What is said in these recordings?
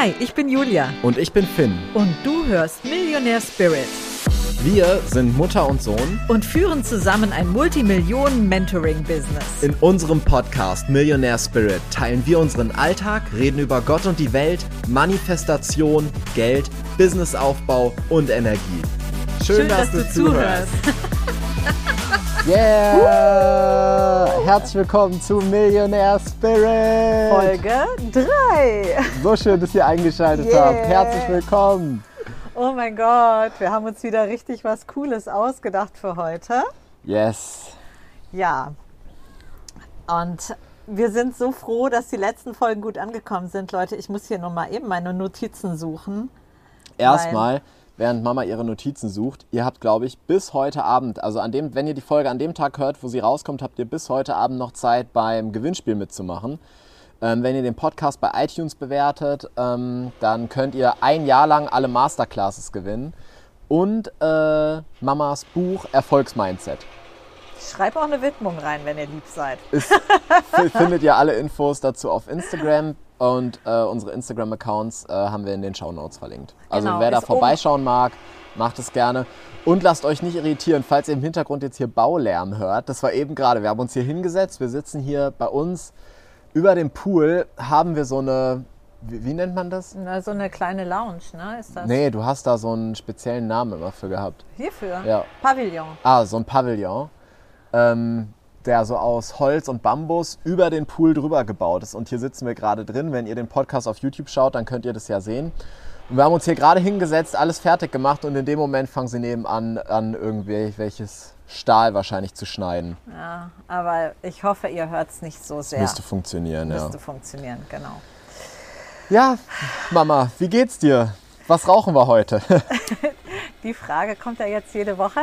Hi, ich bin Julia. Und ich bin Finn. Und du hörst Millionär Spirit. Wir sind Mutter und Sohn und führen zusammen ein Multimillionen-Mentoring-Business. In unserem Podcast Millionär Spirit teilen wir unseren Alltag, reden über Gott und die Welt, Manifestation, Geld, Businessaufbau und Energie. Schön, Schön dass, dass, du, du zuhörst. Yeah! Herzlich willkommen zu Millionär Spirit! Folge 3! So schön, dass ihr eingeschaltet yeah. habt. Herzlich willkommen! Oh mein Gott, wir haben uns wieder richtig was Cooles ausgedacht für heute. Yes! Ja. Und wir sind so froh, dass die letzten Folgen gut angekommen sind, Leute. Ich muss hier nochmal eben meine Notizen suchen. Erstmal während Mama ihre Notizen sucht. Ihr habt, glaube ich, bis heute Abend, also an dem, wenn ihr die Folge an dem Tag hört, wo sie rauskommt, habt ihr bis heute Abend noch Zeit, beim Gewinnspiel mitzumachen. Ähm, wenn ihr den Podcast bei iTunes bewertet, ähm, dann könnt ihr ein Jahr lang alle Masterclasses gewinnen und äh, Mamas Buch Erfolgsmindset. Schreib auch eine Widmung rein, wenn ihr lieb seid. Ist, findet ihr alle Infos dazu auf Instagram. Und äh, unsere Instagram-Accounts äh, haben wir in den Show Notes verlinkt. Also genau, wer da vorbeischauen mag, macht es gerne. Und lasst euch nicht irritieren, falls ihr im Hintergrund jetzt hier Baulärm hört. Das war eben gerade. Wir haben uns hier hingesetzt. Wir sitzen hier bei uns über dem Pool. Haben wir so eine, wie, wie nennt man das? Na, so eine kleine Lounge, ne? Ist das? Nee, du hast da so einen speziellen Namen immer für gehabt. Hierfür? Ja. Pavillon. Ah, so ein Pavillon. Ähm, der so aus Holz und Bambus über den Pool drüber gebaut ist. Und hier sitzen wir gerade drin. Wenn ihr den Podcast auf YouTube schaut, dann könnt ihr das ja sehen. Und wir haben uns hier gerade hingesetzt, alles fertig gemacht und in dem Moment fangen sie nebenan an, irgendwie welches Stahl wahrscheinlich zu schneiden. Ja, aber ich hoffe, ihr hört es nicht so sehr. Das müsste funktionieren, müsste ja. Müsste funktionieren, genau. Ja, Mama, wie geht's dir? Was rauchen wir heute? Die Frage kommt ja jetzt jede Woche.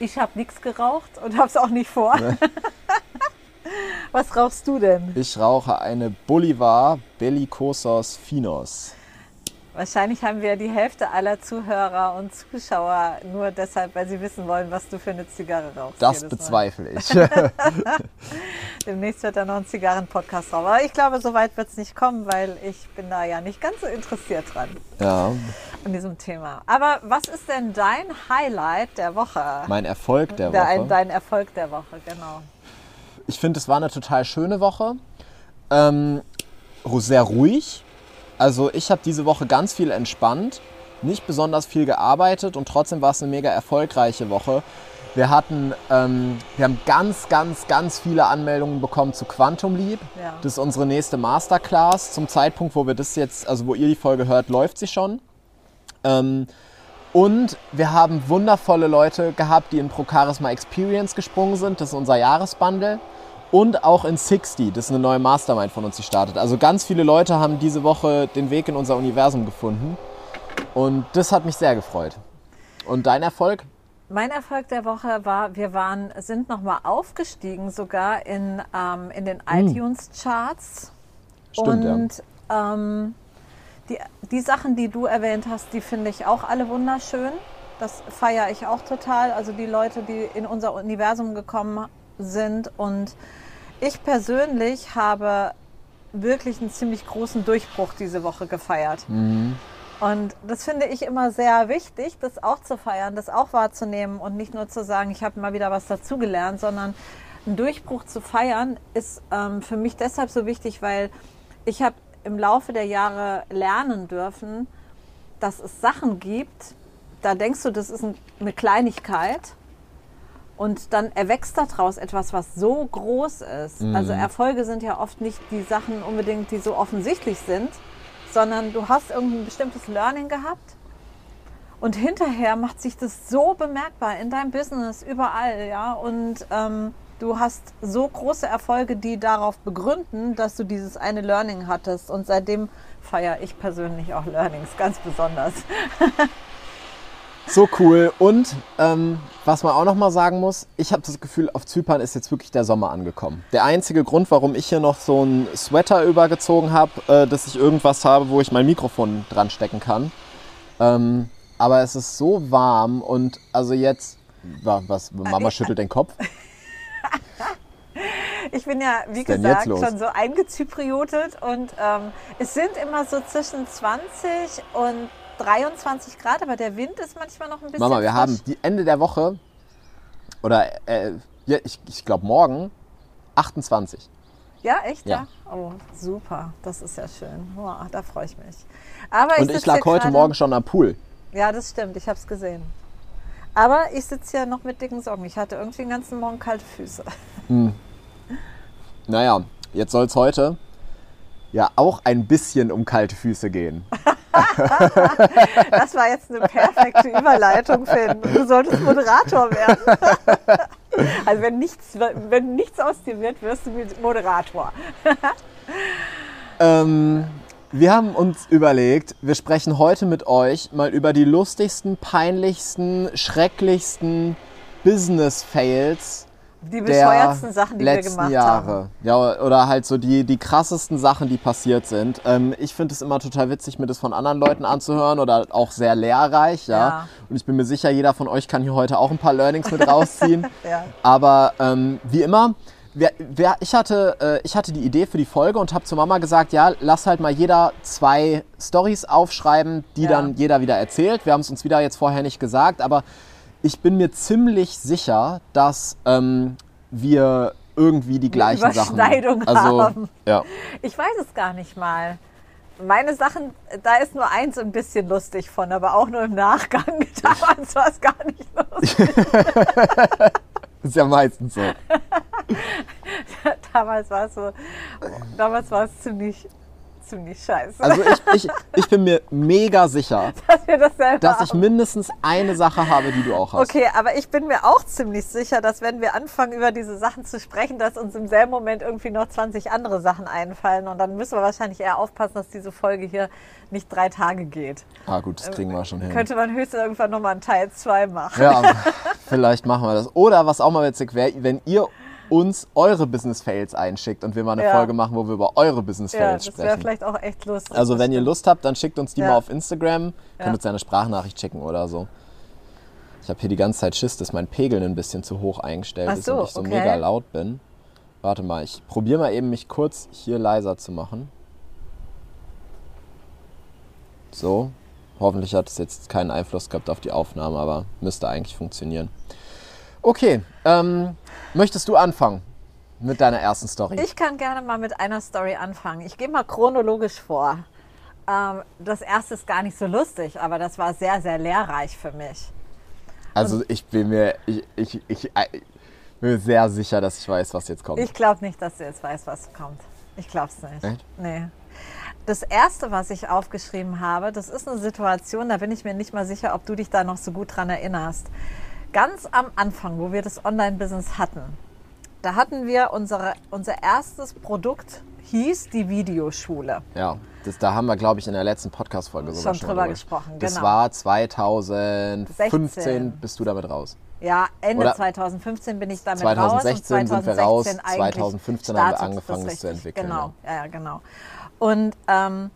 Ich habe nichts geraucht und habe es auch nicht vor. Nee. Was rauchst du denn? Ich rauche eine Bolivar Bellicosos Finos. Wahrscheinlich haben wir die Hälfte aller Zuhörer und Zuschauer nur deshalb, weil sie wissen wollen, was du für eine Zigarre rauchst. Das bezweifle ich. Demnächst wird da noch ein Zigarren-Podcast drauf. Aber ich glaube, so weit wird es nicht kommen, weil ich bin da ja nicht ganz so interessiert dran. Ja. An diesem Thema. Aber was ist denn dein Highlight der Woche? Mein Erfolg der, Woche? Dein Erfolg der Woche, genau. Ich finde, es war eine total schöne Woche. Ähm, sehr ruhig also ich habe diese Woche ganz viel entspannt, nicht besonders viel gearbeitet und trotzdem war es eine mega erfolgreiche Woche. Wir hatten, ähm, wir haben ganz, ganz, ganz viele Anmeldungen bekommen zu Quantum Leap. Ja. Das ist unsere nächste Masterclass. Zum Zeitpunkt, wo wir das jetzt, also wo ihr die Folge hört, läuft sie schon. Ähm, und wir haben wundervolle Leute gehabt, die in Pro Charisma Experience gesprungen sind. Das ist unser Jahresbundle und auch in 60. Das ist eine neue Mastermind von uns, die startet. Also ganz viele Leute haben diese Woche den Weg in unser Universum gefunden. Und das hat mich sehr gefreut. Und dein Erfolg? Mein Erfolg der Woche war, wir waren, sind nochmal aufgestiegen sogar in, ähm, in den hm. iTunes-Charts. Stimmt, und ja. ähm, die, die Sachen, die du erwähnt hast, die finde ich auch alle wunderschön. Das feiere ich auch total. Also die Leute, die in unser Universum gekommen sind und ich persönlich habe wirklich einen ziemlich großen Durchbruch diese Woche gefeiert. Mhm. Und das finde ich immer sehr wichtig, das auch zu feiern, das auch wahrzunehmen und nicht nur zu sagen, ich habe mal wieder was dazugelernt, sondern einen Durchbruch zu feiern ist ähm, für mich deshalb so wichtig, weil ich habe im Laufe der Jahre lernen dürfen, dass es Sachen gibt, da denkst du, das ist eine Kleinigkeit und dann erwächst daraus etwas, was so groß ist. Mhm. Also Erfolge sind ja oft nicht die Sachen unbedingt, die so offensichtlich sind, sondern du hast irgendein bestimmtes Learning gehabt und hinterher macht sich das so bemerkbar in deinem Business, überall, ja. Und ähm, du hast so große Erfolge, die darauf begründen, dass du dieses eine Learning hattest. Und seitdem feiere ich persönlich auch Learnings ganz besonders. So cool. Und ähm, was man auch noch mal sagen muss, ich habe das Gefühl, auf Zypern ist jetzt wirklich der Sommer angekommen. Der einzige Grund, warum ich hier noch so einen Sweater übergezogen habe, äh, dass ich irgendwas habe, wo ich mein Mikrofon dran stecken kann. Ähm, aber es ist so warm und also jetzt, was, Mama schüttelt den Kopf. Ich bin ja, wie gesagt, schon so eingezypriotet und ähm, es sind immer so zwischen 20 und 23 Grad, aber der Wind ist manchmal noch ein bisschen Mama, wir frisch. haben die Ende der Woche, oder äh, ja, ich, ich glaube morgen, 28. Ja, echt? Ja. Ja. Oh, super. Das ist ja schön. Boah, da freue ich mich. Aber ich Und ich lag heute Morgen schon am Pool. Ja, das stimmt. Ich habe es gesehen. Aber ich sitze hier noch mit dicken Socken. Ich hatte irgendwie den ganzen Morgen kalte Füße. Naja, jetzt soll es heute ja auch ein bisschen um kalte Füße gehen. Das war jetzt eine perfekte Überleitung, Finn. Du solltest Moderator werden. Also wenn nichts, wenn nichts aus dir wird, wirst du Moderator. Ähm, wir haben uns überlegt, wir sprechen heute mit euch mal über die lustigsten, peinlichsten, schrecklichsten Business-Fails Die der bescheuertsten Sachen, die wir letzten gemacht Jahre. haben. Ja, oder halt so die, die krassesten Sachen, die passiert sind. Ähm, ich finde es immer total witzig, mir das von anderen Leuten anzuhören oder auch sehr lehrreich. Ja? Ja. Und ich bin mir sicher, jeder von euch kann hier heute auch ein paar Learnings mit rausziehen. Ja. Aber ähm, wie immer, wer, wer, ich, hatte, äh, ich hatte die Idee für die Folge und habe zur Mama gesagt, ja, lass halt mal jeder zwei Stories aufschreiben, die Ja. dann jeder wieder erzählt. Wir haben es uns wieder jetzt vorher nicht gesagt, aber ich bin mir ziemlich sicher, dass ähm, wir irgendwie die gleichen Sachen Überschneidung also, haben. Ja. Ich weiß es gar nicht mal. Meine Sachen, da ist nur eins ein bisschen lustig von, aber auch nur im Nachgang. Damals war es gar nicht lustig. Ist ja meistens so. Damals war es so, damals war es ziemlich, ziemlich scheiße, Also ich, ich, ich bin mir mega sicher, dass wir das selber dass ich haben. mindestens eine Sache habe, die du auch hast. Okay, aber ich bin mir auch ziemlich sicher, dass wenn wir anfangen, über diese Sachen zu sprechen, dass uns im selben Moment irgendwie noch 20 andere Sachen einfallen. Und dann müssen wir wahrscheinlich eher aufpassen, dass diese Folge hier nicht drei Tage geht. Ah gut, das kriegen wir schon hin. Könnte man höchstens irgendwann nochmal einen Teil 2 machen. Ja, vielleicht machen wir das. Oder was auch mal witzig wäre, wenn ihr uns eure Business Fails einschickt und wir mal eine Ja. Folge machen, wo wir über eure Business Ja, Fails das wäre sprechen. vielleicht auch echt lustig. Also das wenn ihr. Lust habt, dann schickt uns die Ja. mal auf Instagram. Könnt uns eine Sprachnachricht schicken oder so. Ich habe hier die ganze Zeit Schiss, dass mein Pegel ein bisschen zu hoch eingestellt Ach ist so, und ich so okay. mega laut bin. Warte mal, ich probiere mal eben mich kurz hier leiser zu machen. So. Hoffentlich hat es jetzt keinen Einfluss gehabt auf die Aufnahme, aber müsste eigentlich funktionieren. Okay, ähm, möchtest du anfangen mit deiner ersten Story? Ich kann gerne mal mit einer Story anfangen. Ich gehe mal chronologisch vor. Ähm, das erste ist gar nicht so lustig, aber das war sehr, sehr lehrreich für mich. Also ich bin mir, ich, ich, ich, äh, bin mir sehr sicher, dass ich weiß, was jetzt kommt. Ich glaube nicht, dass du jetzt weißt, was kommt. Ich glaube es nicht. Echt? Nee. Das erste, was ich aufgeschrieben habe, das ist eine Situation, da bin ich mir nicht mal sicher, ob du dich da noch so gut dran erinnerst. Ganz am Anfang, wo wir das Online-Business hatten, da hatten wir unsere, unser erstes Produkt, hieß die Videoschule. Ja, das, da haben wir, glaube ich, in der letzten Podcast-Folge Schon schon drüber gesprochen, Das genau. war 2015, 16. bist du damit raus. Ja, Ende Oder 2015 bin ich damit 2016 raus. und sind wir raus, 2016 eigentlich 2015 haben wir angefangen, das zu entwickeln, Genau, ja, ja genau. Und ähm,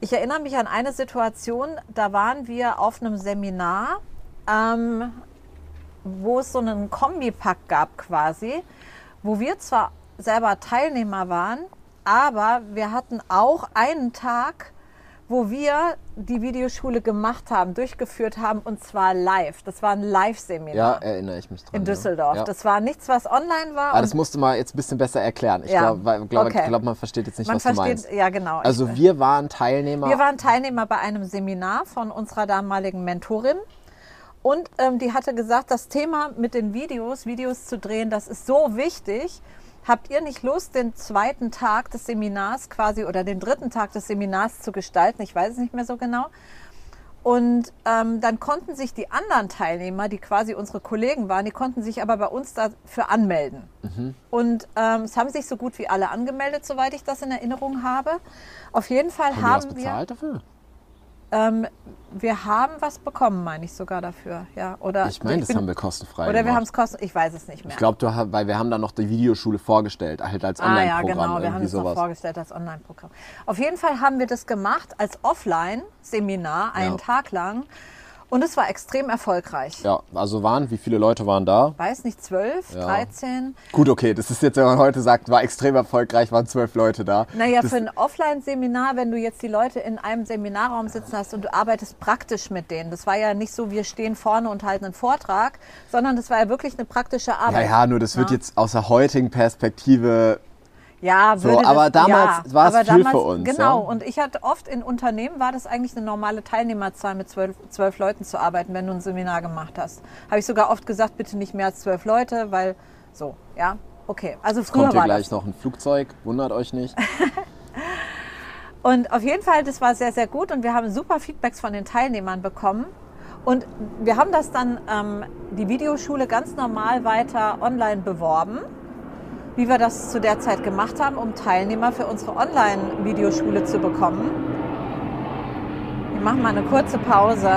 ich erinnere mich an eine Situation, da waren wir auf einem Seminar, ähm, wo es so einen Kombipack gab quasi, wo wir zwar selber Teilnehmer waren, aber wir hatten auch einen Tag, wo wir die Videoschule gemacht haben, durchgeführt haben und zwar live. Das war ein Live-Seminar Ja, erinnere ich mich dran. in. Düsseldorf. Ja. Das war nichts, was online war. Aber das und musst du mal jetzt ein bisschen besser erklären. Ich Ja, glaube, glaub, okay. glaub, man versteht jetzt nicht, man was du versteht, meinst. ja genau. Also wir waren Teilnehmer. wir waren Teilnehmer bei einem Seminar von unserer damaligen Mentorin. Und ähm, die hatte gesagt, das Thema mit den Videos, Videos zu drehen, das ist so wichtig. Habt ihr nicht Lust, den zweiten Tag des Seminars quasi oder den dritten Tag des Seminars zu gestalten? Ich weiß es nicht mehr so genau. Und ähm, dann konnten sich die anderen Teilnehmer, die quasi unsere Kollegen waren, die konnten sich aber bei uns dafür anmelden. Und ähm, es haben sich so gut wie alle angemeldet, soweit ich das in Erinnerung habe. Auf jeden Fall haben wir was haben wir, bezahlt dafür? Ähm, wir haben was bekommen, meine ich sogar dafür. Ja, oder Ich meine, das bin- haben wir kostenfrei Oder wir haben es kosten, ich weiß es nicht mehr. Ich glaube, weil wir haben dann noch die Videoschule vorgestellt, halt als Ah ja, Online-Programm, genau. Wir haben es noch vorgestellt als Online-Programm. Auf jeden Fall haben wir das gemacht als Offline-Seminar einen Ja. Tag lang. Und es war extrem erfolgreich. Ja, also waren, wie viele Leute waren da? Weiß nicht, 12, Ja. 13? Gut, okay, das ist jetzt, wenn man heute sagt, war extrem erfolgreich, waren zwölf Leute da. Naja, das, für ein Offline-Seminar, wenn du jetzt die Leute in einem Seminarraum sitzen hast und du arbeitest praktisch mit denen. Das war ja nicht so, wir stehen vorne und halten einen Vortrag, sondern das war ja wirklich eine praktische Ja, Arbeit. ja, nur das wird Ja. jetzt aus der heutigen Perspektive Ja, So, würde aber das, damals ja, war es viel damals, für uns, Genau, ja. und ich hatte oft in Unternehmen, war das eigentlich eine normale Teilnehmerzahl, mit zwölf, zwölf Leuten zu arbeiten, wenn du ein Seminar gemacht hast. Habe ich sogar oft gesagt, bitte nicht mehr als zwölf Leute, weil so, ja, okay. Also früher kommt hier war gleich das. noch ein Flugzeug, wundert euch nicht. Und auf jeden Fall, das war sehr, sehr gut und wir haben super Feedbacks von den Teilnehmern bekommen. Und wir haben das dann, ähm, die Videoschule ganz normal weiter online beworben, wie wir das zu der Zeit gemacht haben, um Teilnehmer für unsere Online-Videoschule zu bekommen. Wir machen mal eine kurze Pause.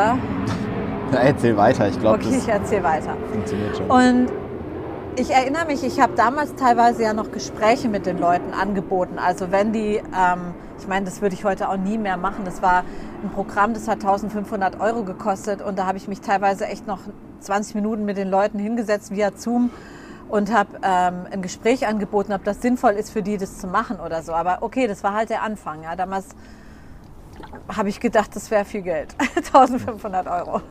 Na, erzähl weiter, ich glaube, Okay, ich das erzähle weiter. funktioniert schon. Und ich erinnere mich, ich habe damals teilweise ja noch Gespräche mit den Leuten angeboten. Also wenn die, ähm, ich meine, das würde ich heute auch nie mehr machen. Das war ein Programm, das hat 1500 Euro gekostet und da habe ich mich teilweise echt noch 20 Minuten mit den Leuten hingesetzt via Zoom und habe ähm, ein Gespräch angeboten, ob das sinnvoll ist für die, das zu machen oder so. Aber okay, das war halt der Anfang. Ja. Damals habe ich gedacht, das wäre viel Geld. 1500 Euro.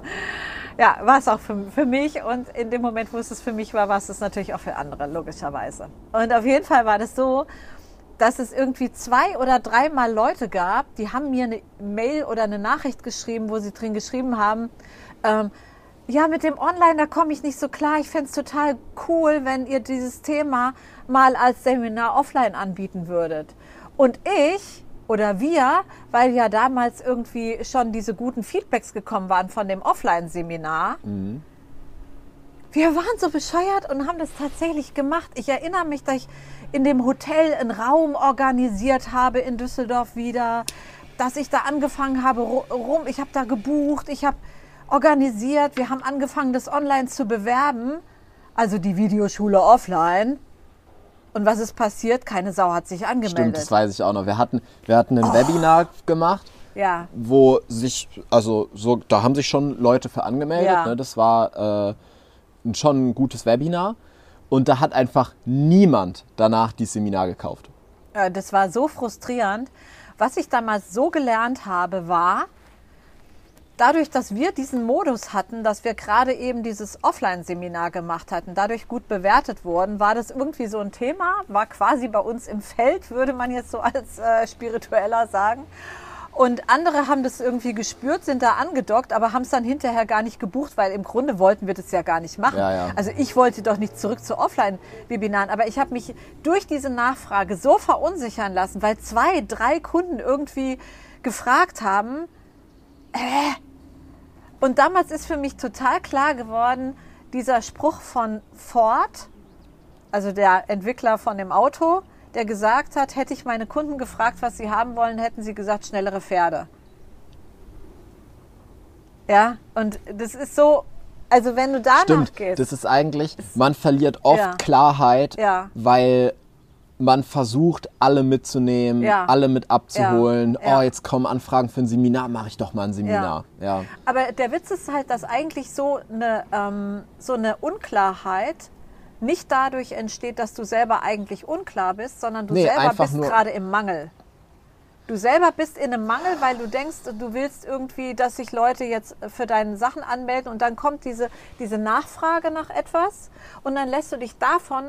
Ja, war es auch für, für mich und in dem Moment, wo es für mich war, war es es natürlich auch für andere, logischerweise. Und auf jeden Fall war das so, dass es irgendwie zwei oder dreimal Leute gab, die haben mir eine Mail oder eine Nachricht geschrieben, wo sie drin geschrieben haben, ähm, ja, mit dem Online, da komme ich nicht so klar. Ich fände es total cool, wenn ihr dieses Thema mal als Seminar offline anbieten würdet. Und ich oder wir, weil ja damals irgendwie schon diese guten Feedbacks gekommen waren von dem Offline-Seminar, wir waren so bescheuert und haben das tatsächlich gemacht. Ich erinnere mich, dass ich in dem Hotel einen Raum organisiert habe in Düsseldorf wieder, dass ich da angefangen habe, ru- rum, ich habe da gebucht, ich habe organisiert, wir haben angefangen, das online zu bewerben, also die Videoschule offline. Und was ist passiert? Keine Sau hat sich angemeldet. Stimmt, das weiß ich auch noch. Wir hatten, wir hatten ein Webinar gemacht, ja, wo sich, also so, da haben sich schon Leute für angemeldet. Ja. Ne? Das war äh, schon ein gutes Webinar. Und da hat einfach niemand danach dieses Seminar gekauft. Äh, Das war so frustrierend. Was ich damals so gelernt habe, war, dadurch, dass wir diesen Modus hatten, dass wir gerade eben dieses Offline-Seminar gemacht hatten, dadurch gut bewertet wurden, war das irgendwie so ein Thema, war quasi bei uns im Feld, würde man jetzt so als äh, Spiritueller sagen. Und andere haben das irgendwie gespürt, sind da angedockt, aber haben es dann hinterher gar nicht gebucht, weil im Grunde wollten wir das ja gar nicht machen. Ja, ja. Also ich wollte doch nicht zurück zu Offline-Webinaren, aber ich habe mich durch diese Nachfrage so verunsichern lassen, weil zwei, drei Kunden irgendwie gefragt haben. Äh. Und damals ist für mich total klar geworden, dieser Spruch von Ford, also der Entwickler von dem Auto, der gesagt hat, hätte ich meine Kunden gefragt, was sie haben wollen, hätten sie gesagt, schnellere Pferde. Ja, und das ist so, also wenn du danach Stimmt, gehst. das ist eigentlich, man verliert oft Ja. Klarheit, Ja. weil man versucht, alle mitzunehmen, Ja. alle mit abzuholen. Ja. Ja. Oh, jetzt kommen Anfragen für ein Seminar, mache ich doch mal ein Seminar. Ja. Aber der Witz ist halt, dass eigentlich so eine, ähm, so eine Unklarheit nicht dadurch entsteht, dass du selber eigentlich unklar bist, sondern du Nee, selber bist gerade im Mangel. Du selber bist in einem Mangel, weil du denkst, du willst irgendwie, dass sich Leute jetzt für deine Sachen anmelden und dann kommt diese, diese Nachfrage nach etwas und dann lässt du dich davon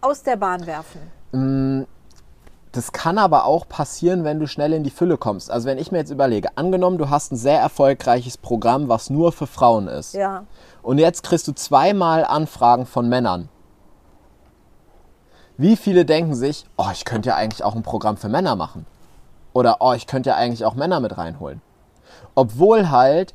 aus der Bahn werfen. Das kann aber auch passieren, wenn du schnell in die Fülle kommst. Also wenn ich mir jetzt überlege, angenommen, du hast ein sehr erfolgreiches Programm, was nur für Frauen ist. Ja. Und jetzt kriegst du zweimal Anfragen von Männern. Wie viele denken sich, oh, ich könnte ja eigentlich auch ein Programm für Männer machen? Oder oh, ich könnte ja eigentlich auch Männer mit reinholen. Obwohl halt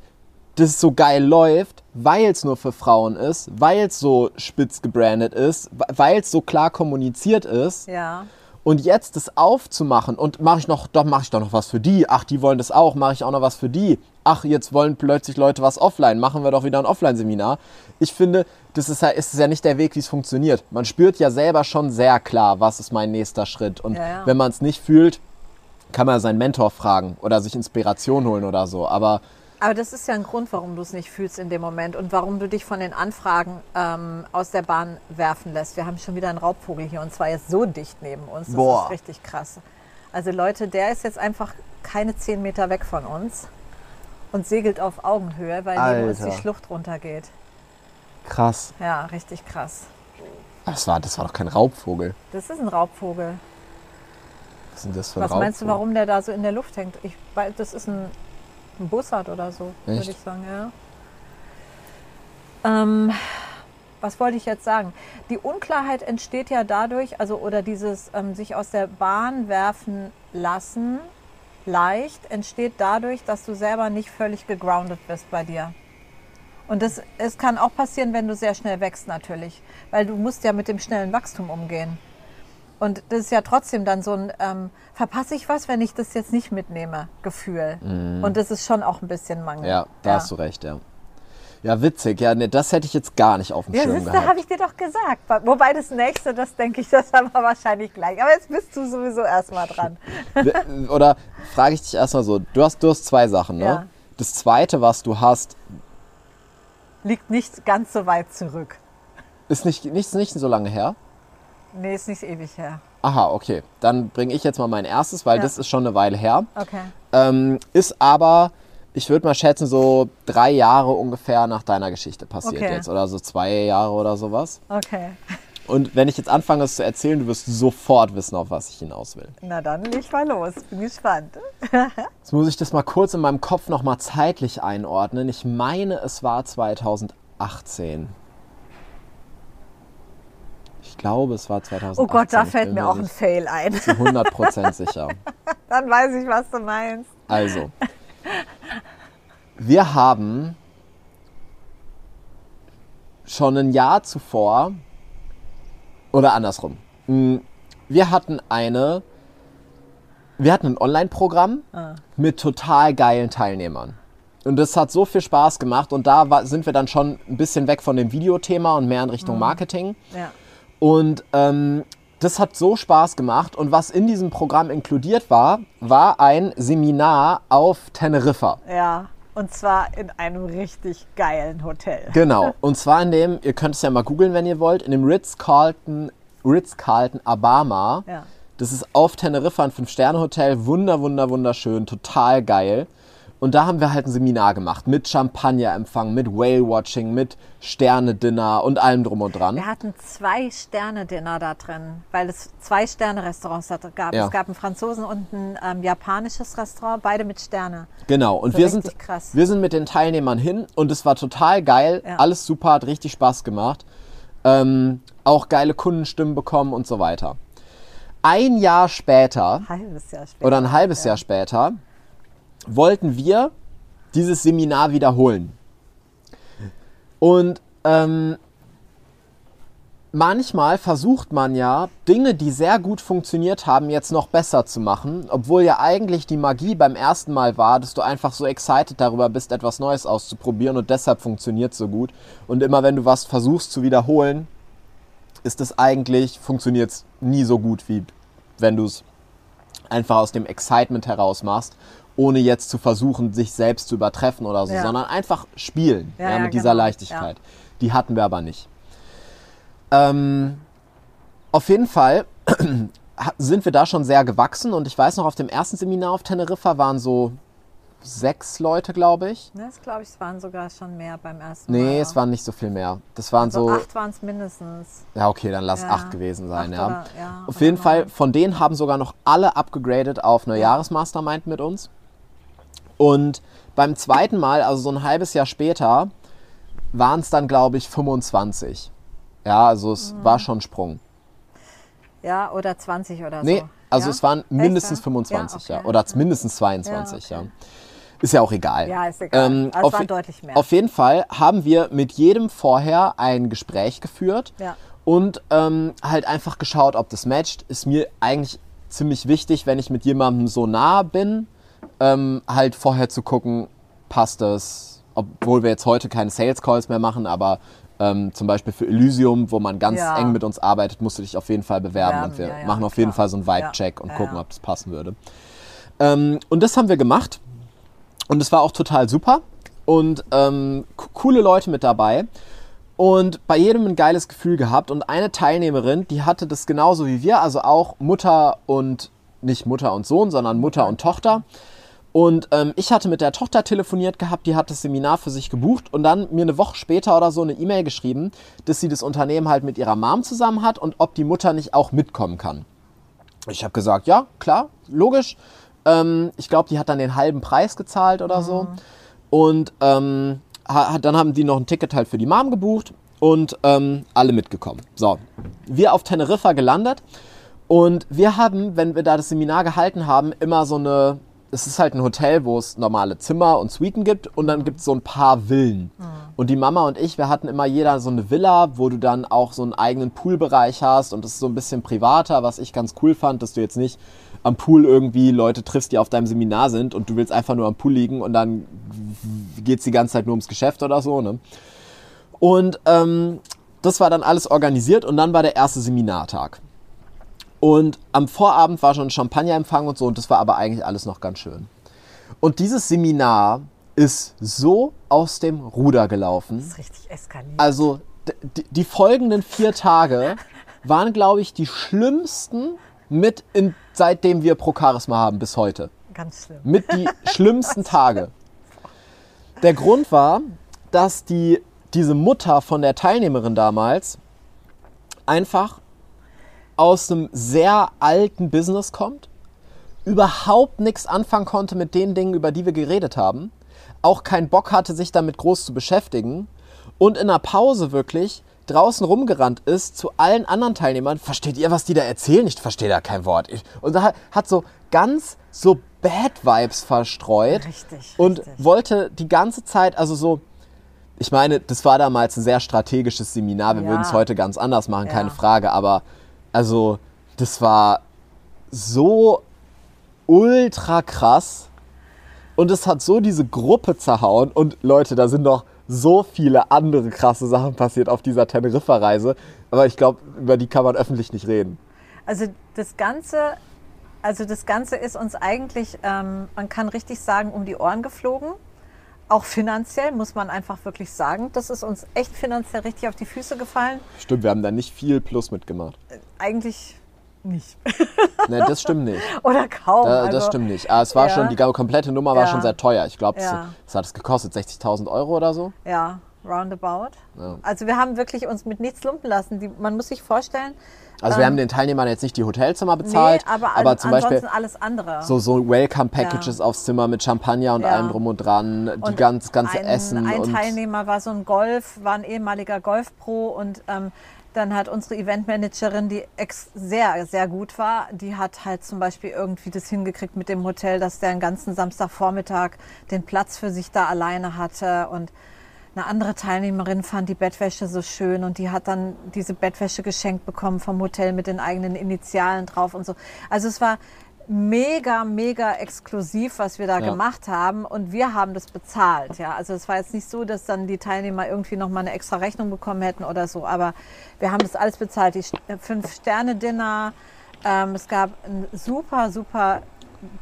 das so geil läuft, weil es nur für Frauen ist, weil es so spitz gebrandet ist, weil es so klar kommuniziert ist. Ja. Und jetzt das aufzumachen und mache ich noch, doch mache ich doch noch was für die. Ach, die wollen das auch, mache ich auch noch was für die. Ach, jetzt wollen plötzlich Leute was offline, machen wir doch wieder ein Offline-Seminar. Ich finde, das ist ja, ist ja nicht der Weg, wie es funktioniert. Man spürt ja selber schon sehr klar, was ist mein nächster Schritt. Und Ja, ja. wenn man es nicht fühlt, kann man seinen Mentor fragen oder sich Inspiration holen oder so. Aber Aber das ist ja ein Grund, warum du es nicht fühlst in dem Moment und warum du dich von den Anfragen ähm, aus der Bahn werfen lässt. Wir haben schon wieder einen Raubvogel hier und zwar jetzt so dicht neben uns. Das Boah. ist richtig krass. Also Leute, der ist jetzt einfach keine zehn Meter weg von uns und segelt auf Augenhöhe, weil neben uns die Alter. Schlucht runtergeht. Krass. Ja, richtig krass. Das war, das war doch kein Raubvogel. Das ist ein Raubvogel. Was Was meinst du, warum der da so in der Luft hängt? Ich, das ist ein, ein Bussard oder so, würde ich sagen, ja. Ähm, was wollte ich jetzt sagen? Die Unklarheit entsteht ja dadurch, also oder dieses ähm, sich aus der Bahn werfen lassen, leicht, entsteht dadurch, dass du selber nicht völlig gegroundet bist bei dir. Und das, es kann auch passieren, wenn du sehr schnell wächst natürlich, weil du musst ja mit dem schnellen Wachstum umgehen. Und das ist ja trotzdem dann so ein, ähm, verpasse ich was, wenn ich das jetzt nicht mitnehme, Gefühl. Und das ist schon auch ein bisschen Mangel. Ja, da hast du recht, ja. Ja, witzig. Ja, nee, das hätte ich jetzt gar nicht auf dem Ja, Schirm siehste, gehabt. habe ich dir doch gesagt. Wobei das nächste, das denke ich, das haben wir wahrscheinlich gleich. Aber jetzt bist du sowieso erstmal dran. Oder frage ich dich erstmal so, du hast, du hast zwei Sachen, ne? Ja. Das zweite, was du hast, Liegt nicht ganz so weit zurück. ist nicht, nicht, nicht so lange her. Nee, ist nicht ewig her. Aha, okay. Dann bringe ich jetzt mal mein erstes, weil Ja. das ist schon eine Weile her. Okay. Ähm, ist aber, ich würde mal schätzen, so drei Jahre ungefähr nach deiner Geschichte passiert Okay. jetzt. Oder so zwei Jahre oder sowas. Okay. Und wenn ich jetzt anfange, es zu erzählen, du wirst sofort wissen, auf was ich hinaus will. Na dann leg mal los. Bin gespannt. Jetzt muss ich das mal kurz in meinem Kopf nochmal zeitlich einordnen. Ich meine, es war 2018. Ich glaube, es war 2018. Oh Gott, da fällt mir auch ein Fail ein. zu 100% sicher. Dann weiß ich, was du meinst. Also, wir haben schon ein Jahr zuvor, oder andersrum, mh, wir hatten eine, wir hatten ein Online-Programm mit total geilen Teilnehmern. Und das hat so viel Spaß gemacht und da war, sind wir dann schon ein bisschen weg von dem Videothema und mehr in Richtung Marketing. Ja. Und ähm, das hat so Spaß gemacht. Und was in diesem Programm inkludiert war, war ein Seminar auf Teneriffa. Ja. Und zwar in einem richtig geilen Hotel. Genau. Und zwar in dem, ihr könnt es ja mal googeln, wenn ihr wollt, in dem Ritz-Carlton Ritz-Carlton Abama. Ja. Das ist auf Teneriffa ein Fünf-Sterne-Hotel. Wunder, wunder, wunderschön. Total geil. Und da haben wir halt ein Seminar gemacht mit Champagnerempfang, mit Whale-Watching, mit Sterne-Dinner und allem drum und dran. Wir hatten zwei Sterne-Dinner da drin, weil es zwei Sterne-Restaurants da gab. Ja. Es gab einen Franzosen und ein ähm, japanisches Restaurant, beide mit Sterne. Genau, und So wir sind, krass. wir sind mit den Teilnehmern hin und es war total geil. Ja. Alles super, hat richtig Spaß gemacht. Ähm, auch geile Kundenstimmen bekommen und so weiter. Ein Jahr später Halbes Jahr später. oder ein halbes Jahr später wollten wir dieses Seminar wiederholen. Und ähm, manchmal versucht man ja, Dinge, die sehr gut funktioniert haben, jetzt noch besser zu machen, obwohl ja eigentlich die Magie beim ersten Mal war, dass du einfach so excited darüber bist, etwas Neues auszuprobieren und deshalb funktioniert so gut. Und immer wenn du was versuchst zu wiederholen, ist es eigentlich, funktioniert es nie so gut, wie wenn du es einfach aus dem Excitement heraus machst, ohne jetzt zu versuchen, sich selbst zu übertreffen oder so, Ja. sondern einfach spielen Ja, ja, mit dieser genau. Leichtigkeit. Die hatten wir aber nicht. Ähm, auf jeden Fall sind wir da schon sehr gewachsen und ich weiß noch, auf dem ersten Seminar auf Teneriffa waren so sechs Leute, glaube ich. Ne, Das glaube ich, es waren sogar schon mehr beim ersten Mal. Nee, ja. es waren nicht so viel mehr. Das waren so so, acht waren es mindestens. ja okay, dann lass Ja. acht gewesen sein, Acht ja. oder- ja, Auf jeden. Fall, von denen haben sogar noch alle abgegradet auf eine Jahresmastermind mit uns. Und beim zweiten Mal, also so ein halbes Jahr später, waren es dann, glaube ich, 25. Ja, also es Mhm. war schon ein Sprung. Ja, oder 20 oder Nee, so. also ja? es waren mindestens ja? 25, ja. Ja, okay. Oder mindestens 22, Ja, ja. okay. Ist ja auch egal. Ja, ist egal. Ähm, es auf, waren deutlich mehr. auf jeden Fall haben wir mit jedem vorher ein Gespräch geführt Ja. und ähm, halt einfach geschaut, ob das matcht. Ist mir eigentlich ziemlich wichtig, wenn ich mit jemandem so nah bin, ähm, halt vorher zu gucken, passt das, obwohl wir jetzt heute keine Sales Calls mehr machen, aber ähm, zum Beispiel für Elysium, wo man ganz Ja. eng mit uns arbeitet, musst du dich auf jeden Fall bewerben Bewerben, und wir ja, ja, machen auf jeden klar. Fall so einen Vibe-Check und gucken, ob das passen würde. Ähm, und das haben wir gemacht. Und es war auch total super. und ähm, coole Leute mit dabei. Und bei jedem ein geiles Gefühl gehabt. Und eine Teilnehmerin, die hatte das genauso wie wir, also auch Mutter und nicht Mutter und Sohn, sondern Mutter und Tochter. Und ähm, ich hatte mit der Tochter telefoniert gehabt, die hat das Seminar für sich gebucht und dann mir eine Woche später oder so eine E-Mail geschrieben, dass sie das Unternehmen halt mit ihrer Mom zusammen hat und ob die Mutter nicht auch mitkommen kann. Ich habe gesagt, ja, klar, logisch. Ähm, ich glaube, die hat dann den halben Preis gezahlt oder so. Mhm. Und ähm, ha, dann haben die noch ein Ticket halt für die Mom gebucht und ähm, alle mitgekommen. So, wir auf Teneriffa gelandet und wir haben, wenn wir da das Seminar gehalten haben, immer so eine, es ist halt ein Hotel, wo es normale Zimmer und Suiten gibt und dann gibt es so ein paar Villen. Und die Mama und ich, wir hatten immer jeder so eine Villa, wo du dann auch so einen eigenen Poolbereich hast und das ist so ein bisschen privater, was ich ganz cool fand, dass du jetzt nicht am Pool irgendwie Leute triffst, die auf deinem Seminar sind und du willst einfach nur am Pool liegen und dann geht es die ganze Zeit nur ums Geschäft oder so. Ne? Und ähm, das war dann alles organisiert und dann war der erste Seminartag. Und am Vorabend war schon Champagnerempfang und so und das war aber eigentlich alles noch ganz schön. Und dieses Seminar ist so aus dem Ruder gelaufen. Das ist richtig eskaliert. Also d- d- die folgenden vier Tage waren, glaube ich, die schlimmsten mit in, seitdem wir Procharisma haben bis heute. Ganz schlimm. Mit die schlimmsten Tage. Der Grund war, dass die, diese Mutter von der Teilnehmerin damals einfach aus einem sehr alten Business kommt, überhaupt nichts anfangen konnte mit den Dingen, über die wir geredet haben, auch keinen Bock hatte, sich damit groß zu beschäftigen und in der Pause wirklich draußen rumgerannt ist zu allen anderen Teilnehmern. Versteht ihr, was die da erzählen? Ich verstehe da kein Wort. Ich- Und da hat- so ganz so Bad Vibes verstreut Richtig, und richtig. wollte die ganze Zeit, also so, ich meine, das war damals ein sehr strategisches Seminar. Wir Ja. würden es heute ganz anders machen, keine Ja. Frage. Aber also, das war so ultra krass. Und es hat so diese Gruppe zerhauen. Und Leute, da sind noch so viele andere krasse Sachen passiert auf dieser Teneriffa-Reise. Aber ich glaube, über die kann man öffentlich nicht reden. Also das Ganze, also das Ganze ist uns eigentlich, ähm, man kann richtig sagen, um die Ohren geflogen. Auch finanziell muss man einfach wirklich sagen. Das ist uns echt finanziell richtig auf die Füße gefallen. Stimmt, wir haben da nicht viel Plus mitgemacht. Eigentlich nicht. Ne, das stimmt nicht. Oder kaum. Da, also, das stimmt nicht. Aber es war ja. schon, die komplette Nummer war Ja. schon sehr teuer. Ich glaube, Ja. was hat es gekostet? 60.000 Euro oder so? Ja, roundabout. Also wir haben wirklich uns mit nichts lumpen lassen. Die, man muss sich vorstellen, Also wir haben den Teilnehmern jetzt nicht die Hotelzimmer bezahlt, nee, aber, an, zum Beispiel alles andere. so, so Welcome-Packages aufs Zimmer mit Champagner und Ja. allem drum und dran, die Und ganz, ganze ein, Essen Ein Teilnehmer war so ein Golf, war ein ehemaliger Golfpro und ähm, dann hat unsere Eventmanagerin, die ex sehr, sehr gut war, die hat halt zum Beispiel irgendwie das hingekriegt mit dem Hotel, dass der einen ganzen Samstagvormittag den Platz für sich da alleine hatte und eine andere Teilnehmerin fand die Bettwäsche so schön und die hat dann diese Bettwäsche geschenkt bekommen vom Hotel mit den eigenen Initialen drauf und so. Also es war mega, mega exklusiv, was wir da Ja. gemacht haben und wir haben das bezahlt. Ja, also es war jetzt nicht so, dass dann die Teilnehmer irgendwie noch mal eine extra Rechnung bekommen hätten oder so, aber wir haben das alles bezahlt. Die Fünf-Sterne-Dinner, ähm, es gab ein super, super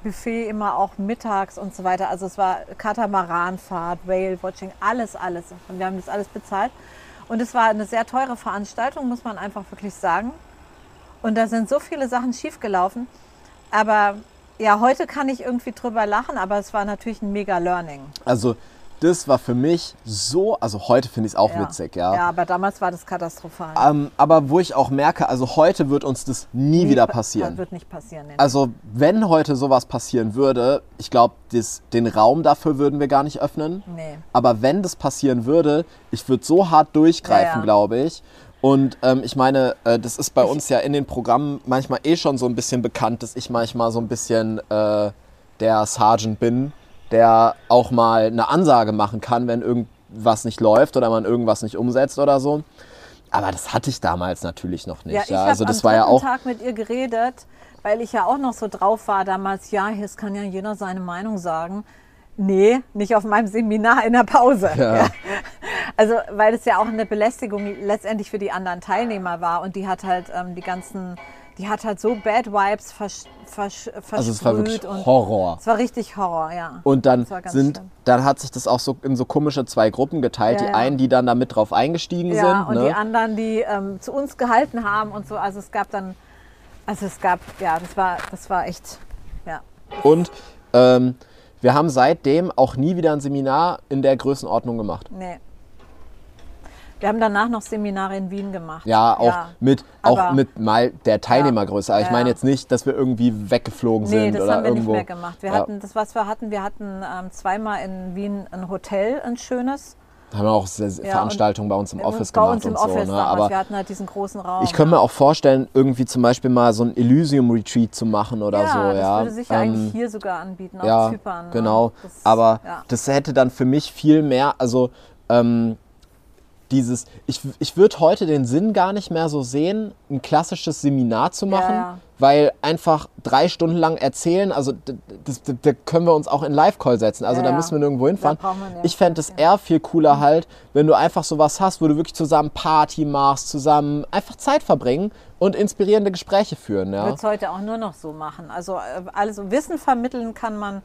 Buffet immer auch mittags und so weiter. Also es war Katamaranfahrt, Whale-Watching, alles, alles. Und wir haben das alles bezahlt. Und es war eine sehr teure Veranstaltung, muss man einfach wirklich sagen. Und da sind so viele Sachen schiefgelaufen. Aber ja, heute kann ich irgendwie drüber lachen, aber es war natürlich ein mega Learning. also das war für mich so, also heute finde ich es auch ja. witzig, ja. Ja, aber damals war das katastrophal. Ähm, aber wo ich auch merke, also heute wird uns das nie, wieder pa- passieren. Wird nicht passieren. Nee. Also wenn heute sowas passieren würde, ich glaube, den Raum dafür würden wir gar nicht öffnen. Nee. Aber wenn das passieren würde, ich würde so hart durchgreifen, Ja, ja. glaube ich. Und ähm, ich meine, äh, das ist bei uns ja in den Programmen manchmal eh schon so ein bisschen bekannt, dass ich manchmal so ein bisschen äh, der Sergeant bin, der auch mal eine Ansage machen kann, wenn irgendwas nicht läuft oder man irgendwas nicht umsetzt oder so. Aber das hatte ich damals natürlich noch nicht. Ja, Ja, ich habe also das am war ja auch Tag mit ihr geredet, weil ich ja auch noch so drauf war damals, ja, hier kann ja jeder seine Meinung sagen. Nee, nicht auf meinem Seminar in der Pause. Ja. Also, weil es ja auch eine Belästigung letztendlich für die anderen Teilnehmer war und die hat halt ähm, die ganzen die hat halt so Bad Vibes versch, versch, versprüht. Also es war wirklich Horror. es war richtig Horror, ja. Und dann sind, schlimm. dann hat sich das auch so in so komische zwei Gruppen geteilt. Ja, die ja. einen, die dann da mit drauf eingestiegen Ja, sind. und ne? die anderen, die ähm, zu uns gehalten haben und so. Also es gab dann, also es gab, ja, das war, das war echt, ja. Und ähm, wir haben seitdem auch nie wieder ein Seminar in der Größenordnung gemacht. Nee. Wir haben danach noch Seminare in Wien gemacht. Ja, auch mit auch aber- mit mal der Teilnehmergröße. Aber ich Ja. meine jetzt nicht, dass wir irgendwie weggeflogen Nee, sind das oder haben wir irgendwo. nicht mehr gemacht. Wir Ja. hatten, das was wir hatten, wir hatten ähm, zweimal in Wien ein Hotel, ein schönes. haben wir auch Ja, Veranstaltungen bei uns im Office bei gemacht uns im und Office so. Ne? damals. Aber wir hatten halt diesen großen Raum. ich könnte mir auch vorstellen, irgendwie zum Beispiel mal so ein Elysium-Retreat zu machen oder ja, so. das ja, würde sich ja Ähm, eigentlich hier sogar anbieten, auf ja, Zypern. ne? genau. Das, Aber ja. das hätte dann für mich viel mehr, also ähm, dieses, ich, ich würde heute den Sinn gar nicht mehr so sehen, ein klassisches Seminar zu machen, ja. weil einfach drei Stunden lang erzählen, also da können wir uns auch in Live-Call setzen, also Ja, da müssen wir nirgendwo hinfahren. Ich fände es eher viel cooler halt, wenn du einfach sowas hast, wo du wirklich zusammen Party machst, zusammen einfach Zeit verbringen und inspirierende Gespräche führen. Ja? würde es heute auch nur noch so machen. Also äh, alles Wissen vermitteln kann man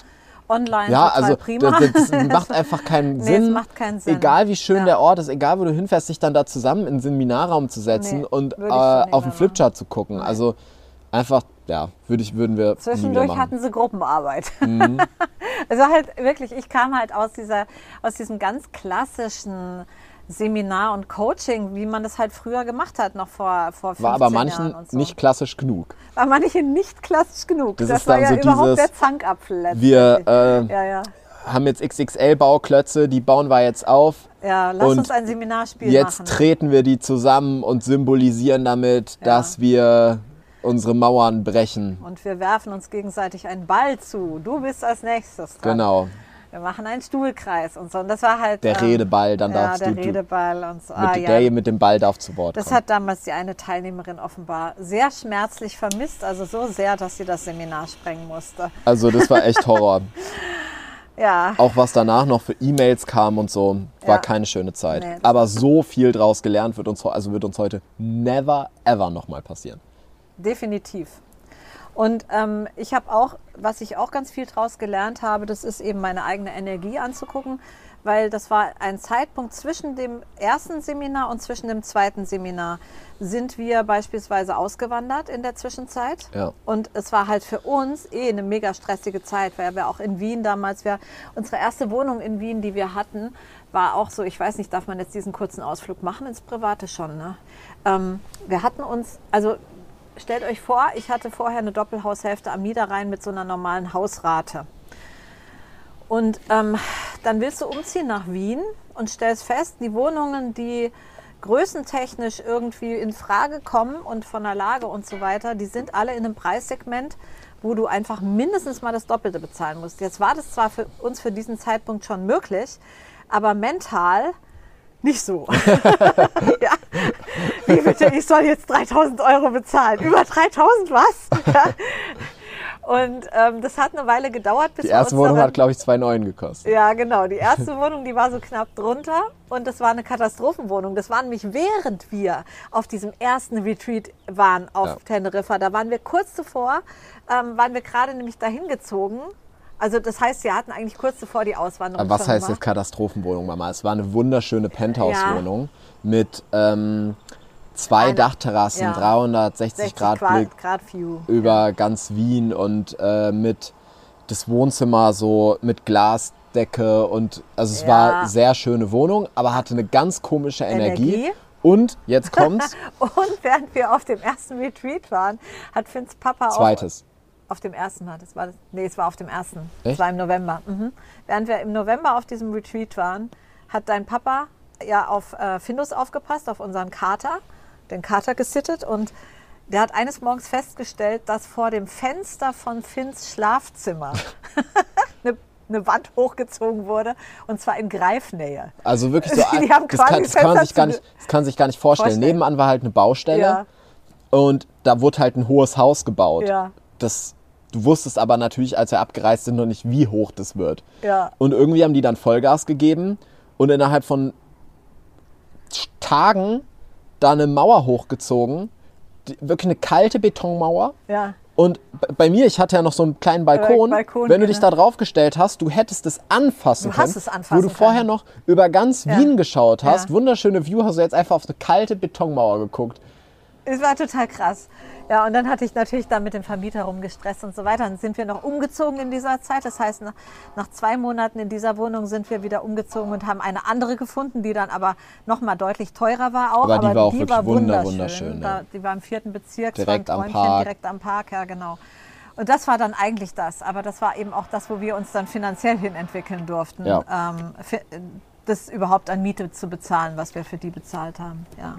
online Ja, also prima. das, das macht einfach keinen Nee, Sinn. es macht keinen Sinn. Egal wie schön Ja. der Ort ist, egal wo du hinfährst, sich dann da zusammen in einen Seminarraum zu setzen Nee, und äh, auf den Flipchart zu gucken. Also einfach, ja, würde ich, würden wir Zwischendurch machen. hatten sie Gruppenarbeit. Mhm. also halt wirklich, ich kam halt aus dieser, aus diesem ganz klassischen Seminar und Coaching, wie man das halt früher gemacht hat, noch vor, vor 15 War aber manchen so. nicht klassisch genug. War manchen nicht klassisch genug. Das Das, ist war dann ja so überhaupt dieses- der Zankapfel letztendlich. Wir äh, ja, ja. haben jetzt XXL-Bauklötze, die bauen wir jetzt auf. Ja, lass Und uns ein Seminarspiel Jetzt machen. treten wir die zusammen und symbolisieren damit, Ja. dass wir unsere Mauern brechen. Und wir werfen uns gegenseitig einen Ball zu. Du bist als nächstes dran. Genau. Wir machen einen Stuhlkreis und so. Und das war halt. Der ähm, Redeball, dann ja, darfst der du, du Redeball und so. mit, Ah, ja. der mit dem Ball darf zu Wort Das kommen. hat damals die eine Teilnehmerin offenbar sehr schmerzlich vermisst. Also so sehr, dass sie das Seminar sprengen musste. Also das war echt Horror. Ja. Auch was danach noch für E-Mails kam und so, war Ja. keine schöne Zeit. Nee, das Aber so viel draus gelernt wird uns, also wird uns heute never ever nochmal passieren. Definitiv. Und ähm, ich habe auch, was ich auch ganz viel draus gelernt habe, das ist eben meine eigene Energie anzugucken, weil das war ein Zeitpunkt zwischen dem ersten Seminar und zwischen dem zweiten Seminar. Sind wir beispielsweise ausgewandert in der Zwischenzeit? Ja. Und es war halt für uns eh eine mega stressige Zeit, weil wir auch in Wien damals, wir, unsere erste Wohnung in Wien, die wir hatten, war auch so, ich weiß nicht, darf man jetzt diesen kurzen Ausflug machen ins Private schon, ne? Ähm, wir hatten uns, also stellt euch vor, ich hatte vorher eine Doppelhaushälfte am Niederrhein mit so einer normalen Hausrate. Und ähm, dann willst du umziehen nach Wien und stellst fest, die Wohnungen, die größentechnisch irgendwie in Frage kommen und von der Lage und so weiter, die sind alle in einem Preissegment, wo du einfach mindestens mal das Doppelte bezahlen musst. Jetzt war das zwar für uns für diesen Zeitpunkt schon möglich, aber mental nicht so. ja. Wie bitte, ich soll jetzt 3000 Euro bezahlen? Über 3000 was? Ja. Und ähm, das hat eine Weile gedauert, bis Die wir erste Wohnung daran- hat, glaube ich, 2,9 gekostet. ja, genau. Die erste Wohnung, die war so knapp drunter und das war eine Katastrophenwohnung. Das war nämlich während wir auf diesem ersten Retreat waren auf Ja. Teneriffa. Da waren wir kurz zuvor, ähm, waren wir gerade nämlich dahin gezogen. Also das heißt, wir hatten eigentlich kurz zuvor die Auswanderung Aber was heißt gemacht. jetzt Katastrophenwohnung, Mama? Es war eine wunderschöne Penthouse-Wohnung mit ähm, zwei Eine- Dachterrassen, ja. 360 60 Grad Grad, Blick Grad View. über ganz Wien und äh, mit das Wohnzimmer so mit Glasdecke und also es Ja. war sehr schöne Wohnung, aber hatte eine ganz komische Energie. Energie. Und jetzt kommt's, Und während wir auf dem ersten Retreat waren, hat Finns Papa zweites. auch auf dem ersten war das war das, nee, es war auf dem ersten. Es war im November. Mhm. Während wir im November auf diesem Retreat waren, hat dein Papa ja auf äh, Findus aufgepasst, auf unseren Kater, den Kater gesittet und der hat eines Morgens festgestellt, dass vor dem Fenster von Finns Schlafzimmer eine, eine Wand hochgezogen wurde und zwar in Greifnähe. Also wirklich so, Die haben das, kann, das, kann man sich gar nicht, das kann sich gar nicht vorstellen. Vorstellen. Nebenan war halt eine Baustelle Ja, und da wurde halt ein hohes Haus gebaut. Ja. Das, du wusstest aber natürlich, als wir abgereist sind, noch nicht, wie hoch das wird. ja. Und irgendwie haben die dann Vollgas gegeben und innerhalb von Tagen da eine Mauer hochgezogen, die, wirklich eine kalte Betonmauer. Ja. Und bei mir, ich hatte ja noch so einen kleinen Balkon. Balkon, Wenn du dich genau. da drauf gestellt hast, du hättest es anfassen Du können. hast es anfassen Wo du vorher können. noch über ganz Ja. Wien geschaut hast. Ja. Wunderschöne View, hast du jetzt einfach auf eine kalte Betonmauer geguckt. Es war total krass. Ja, und dann hatte ich natürlich da mit dem Vermieter rumgestresst und so weiter. Dann sind wir noch umgezogen in dieser Zeit. Das heißt, nach, nach zwei Monaten in dieser Wohnung sind wir wieder umgezogen und haben eine andere gefunden, die dann aber noch mal deutlich teurer war auch. Aber die war auch wirklich wunder- wunderschön, Da, ja. die war im vierten Bezirk, Direkt war am Park. direkt am Park, ja genau. Und das war dann eigentlich das. Aber das war eben auch das, wo wir uns dann finanziell hin entwickeln durften. Ja. Ähm, das überhaupt an Miete zu bezahlen, was wir für die bezahlt haben. Ja.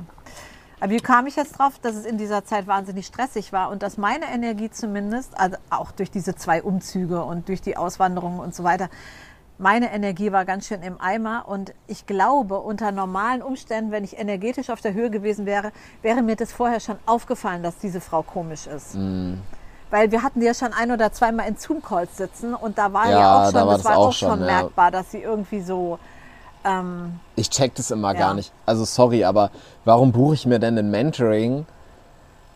Aber wie kam ich jetzt drauf, dass es in dieser Zeit wahnsinnig stressig war und dass meine Energie zumindest, also auch durch diese zwei Umzüge und durch die Auswanderung und so weiter, meine Energie war ganz schön im Eimer und ich glaube, unter normalen Umständen, wenn ich energetisch auf der Höhe gewesen wäre, wäre mir das vorher schon aufgefallen, dass diese Frau komisch ist. Weil wir hatten ja schon ein oder zweimal in Zoom-Calls sitzen und da war ja, Ja, auch schon, das das war auch schon schon, ja. merkbar, dass sie irgendwie so, ähm, Ich check das immer Ja. gar nicht. Also sorry, aber warum buche ich mir denn ein Mentoring?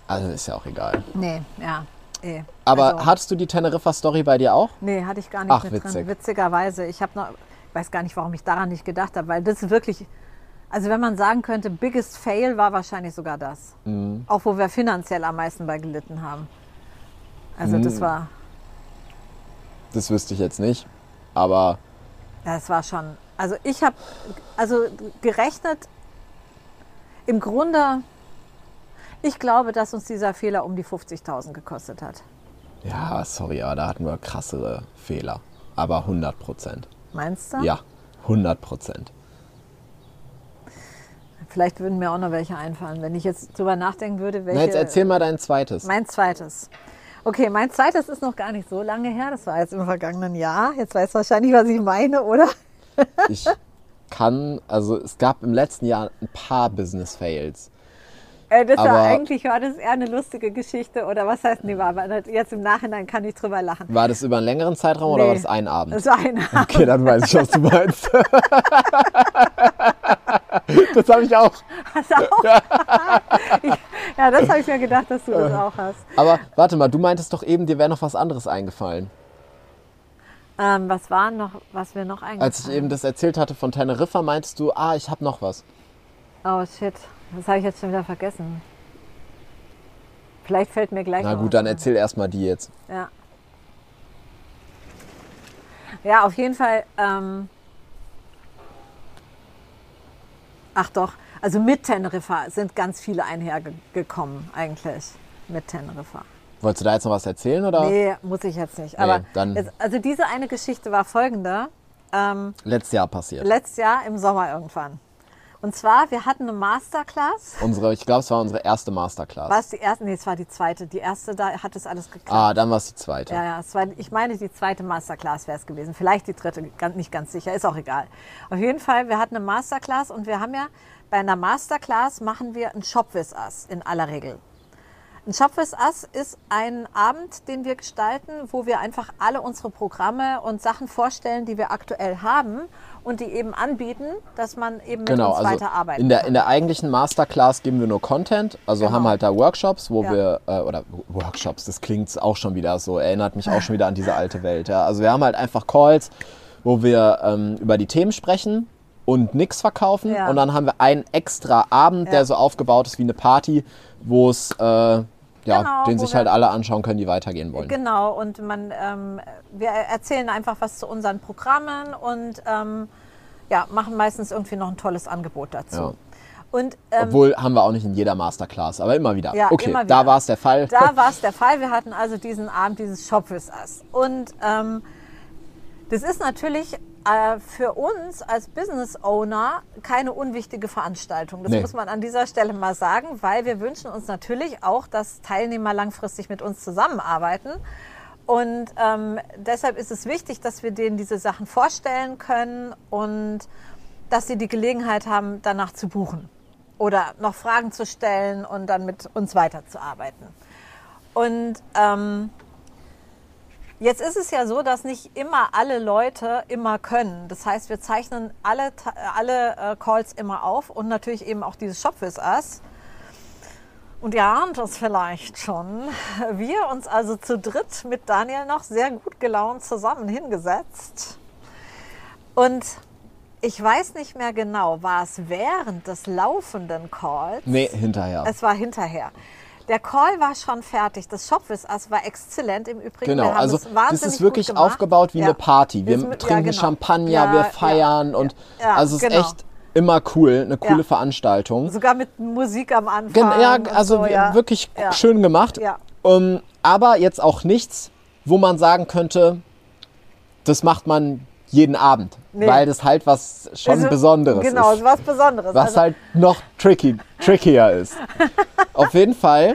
Also ist ja auch egal. nee, ja, eh. Aber Also- hattest du die Teneriffa-Story bei dir auch? Nee, hatte ich gar nicht Ach, mit witzig. drin. Witzigerweise. Ich habe noch, weiß gar nicht, warum ich daran nicht gedacht habe, weil das wirklich, also wenn man sagen könnte, biggest fail war wahrscheinlich sogar das. Mhm. Auch wo wir finanziell am meisten bei gelitten haben. Also das Mhm. war, Das wüsste ich jetzt nicht. Aber ja, das war schon, also ich habe, also gerechnet, im Grunde, ich glaube, dass uns dieser Fehler um die 50.000 gekostet hat. ja, sorry, aber da hatten wir krassere Fehler. Aber 100 Prozent. Meinst du? Ja, 100 Prozent. Vielleicht würden mir auch noch welche einfallen, wenn ich jetzt drüber nachdenken würde, welche. Na, jetzt erzähl mal dein zweites. Mein zweites. Okay, mein zweites ist noch gar nicht so lange her. Das war jetzt im vergangenen Jahr. Jetzt weißt du wahrscheinlich, was ich meine, oder? Ich kann, also es gab im letzten Jahr ein paar Business Fails. Äh, das war Aber- eigentlich war das eher eine lustige Geschichte oder was heißt nee, war, aber jetzt im Nachhinein kann ich drüber lachen. War das über einen längeren Zeitraum oder Nee. war das ein Abend? Das war ein Okay, dann weiß ich, was du meinst. das habe ich auch. Hast du auch? Ja, das habe ich mir gedacht, dass du das auch hast. Aber warte mal, du meintest doch eben, dir wäre noch was anderes eingefallen. Ähm, was war noch, was wir noch eingefallen? Als ich eben das erzählt hatte von Teneriffa, meintest du, ah, ich habe noch was. Oh shit, das habe ich jetzt schon wieder vergessen. Vielleicht fällt mir gleich Na gut, dann ein. erzähl erstmal die jetzt. Ja. Ja, auf jeden Fall. Ähm Ach doch, also mit Teneriffa sind ganz viele einhergekommen eigentlich mit Teneriffa. Wolltest du da jetzt noch was erzählen oder? Nee, muss ich jetzt nicht. Aber dann- jetzt, also diese eine Geschichte war folgende. Ähm, Letztes Jahr passiert. letztes Jahr im Sommer irgendwann. Und zwar, wir hatten eine Masterclass. Unsere, ich glaube, es war unsere erste Masterclass. War es die erste? Nee, es war die zweite. Die erste, da hat es alles geklappt. Ah, dann war es die zweite. Ja, ja, es war, ich meine, die zweite Masterclass wäre es gewesen. Vielleicht die dritte, nicht ganz sicher, ist auch egal. Auf jeden Fall, wir hatten eine Masterclass und wir haben ja bei einer Masterclass machen wir ein Shop with Us in aller Regel. Ein Shop with Us ist ein Abend, den wir gestalten, wo wir einfach alle unsere Programme und Sachen vorstellen, die wir aktuell haben und die eben anbieten, dass man eben mit Genau, uns also weiterarbeiten in der, kann. in der eigentlichen Masterclass geben wir nur Content, also Genau. haben halt da Workshops, wo Ja. wir, äh, oder Workshops, das klingt auch schon wieder so, erinnert mich auch schon wieder an diese alte Welt. Ja. Also wir haben halt einfach Calls, wo wir ähm, über die Themen sprechen und nichts verkaufen Ja. und dann haben wir einen extra Abend, Ja. der so aufgebaut ist wie eine Party, wo es, äh, ja, Genau, den sich halt alle anschauen können, die weitergehen wollen. Genau, und man, ähm, wir erzählen einfach was zu unseren Programmen und ähm, ja, machen meistens irgendwie noch ein tolles Angebot dazu. Ja. Und ähm, Obwohl haben wir auch nicht in jeder Masterclass, aber immer wieder. Ja, okay, immer da wieder. war es der Fall. da war es der Fall. Wir hatten also diesen Abend, dieses Shop with Us. Und ähm, das ist natürlich äh, für uns als Business Owner keine unwichtige Veranstaltung. Das Nee. muss man an dieser Stelle mal sagen, weil wir wünschen uns natürlich auch, dass Teilnehmer langfristig mit uns zusammenarbeiten. Und ähm, deshalb ist es wichtig, dass wir denen diese Sachen vorstellen können und dass sie die Gelegenheit haben, danach zu buchen oder noch Fragen zu stellen und dann mit uns weiterzuarbeiten. Und ähm, jetzt ist es ja so, dass nicht immer alle Leute immer können. Das heißt, wir zeichnen alle, alle äh, Calls immer auf und natürlich eben auch dieses Shop with Us. Und ihr ahnt es vielleicht schon. Wir uns also zu dritt mit Daniel noch sehr gut gelaunt zusammen hingesetzt. Und ich weiß nicht mehr genau, war es während des laufenden Calls? Nee, hinterher. Es war hinterher. Der Call war schon fertig. Das Shopwiss-Ass war exzellent im Übrigen. Genau, also es das ist wirklich aufgebaut wie Ja. eine Party. Wir mit- ja, trinken genau. Champagner, Ja, wir ja, feiern und ja, also es ist genau. echt immer cool, eine coole Ja. Veranstaltung. Sogar mit Musik am Anfang. Gen ja, also so, wir- ja. wirklich Ja. schön gemacht. Ja. Ähm, aber jetzt auch nichts, wo man sagen könnte, das macht man jeden Abend, Nee. weil das halt was schon Also, Besonderes Genau, ist. war was Besonderes. Was Also, halt noch tricky, trickier ist. Auf jeden Fall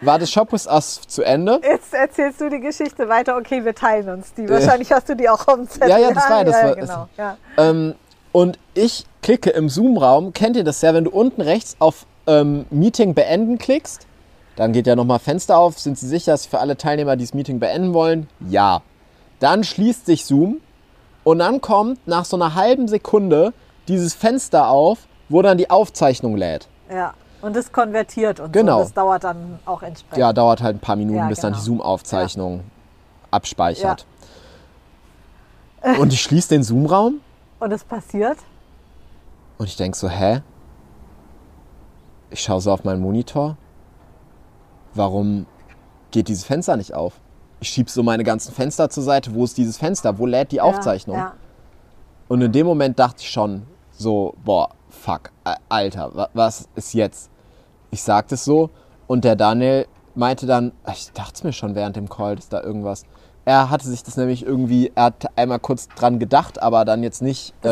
war das Shop with Us zu Ende. Jetzt erzählst du die Geschichte weiter. Okay, wir teilen uns die. Wahrscheinlich hast du die auch auf dem Zettel. Ja, ja, das war- das ja, war- genau. Ja. Ähm, und ich klicke im Zoom-Raum, kennt ihr das ja, wenn du unten rechts auf ähm, Meeting beenden klickst, dann geht ja nochmal Fenster auf. Sind Sie sicher, dass für alle Teilnehmer dieses Meeting beenden wollen? Ja. Dann schließt sich Zoom und dann kommt nach so einer halben Sekunde dieses Fenster auf, wo dann die Aufzeichnung lädt. Ja. Und das konvertiert und Genau. so. Das dauert dann auch entsprechend. Ja, dauert halt ein paar Minuten, Ja, bis dann die genau. Zoom-Aufzeichnung abspeichert. Und ich schließe den Zoom-Raum Und es passiert. Und ich denke so, hä? Ich schaue so auf meinen Monitor. Warum geht dieses Fenster nicht auf? Ich schiebe so meine ganzen Fenster zur Seite. Wo ist dieses Fenster? Wo lädt die Aufzeichnung? Ja, Und in dem Moment dachte ich schon so, boah, fuck, Alter, wa- was ist jetzt? Ich sagte es so und der Daniel meinte dann, ich dachte es mir schon während dem Call, dass da irgendwas. Er hatte sich das nämlich irgendwie, er hat einmal kurz dran gedacht, aber dann jetzt nicht. Äh.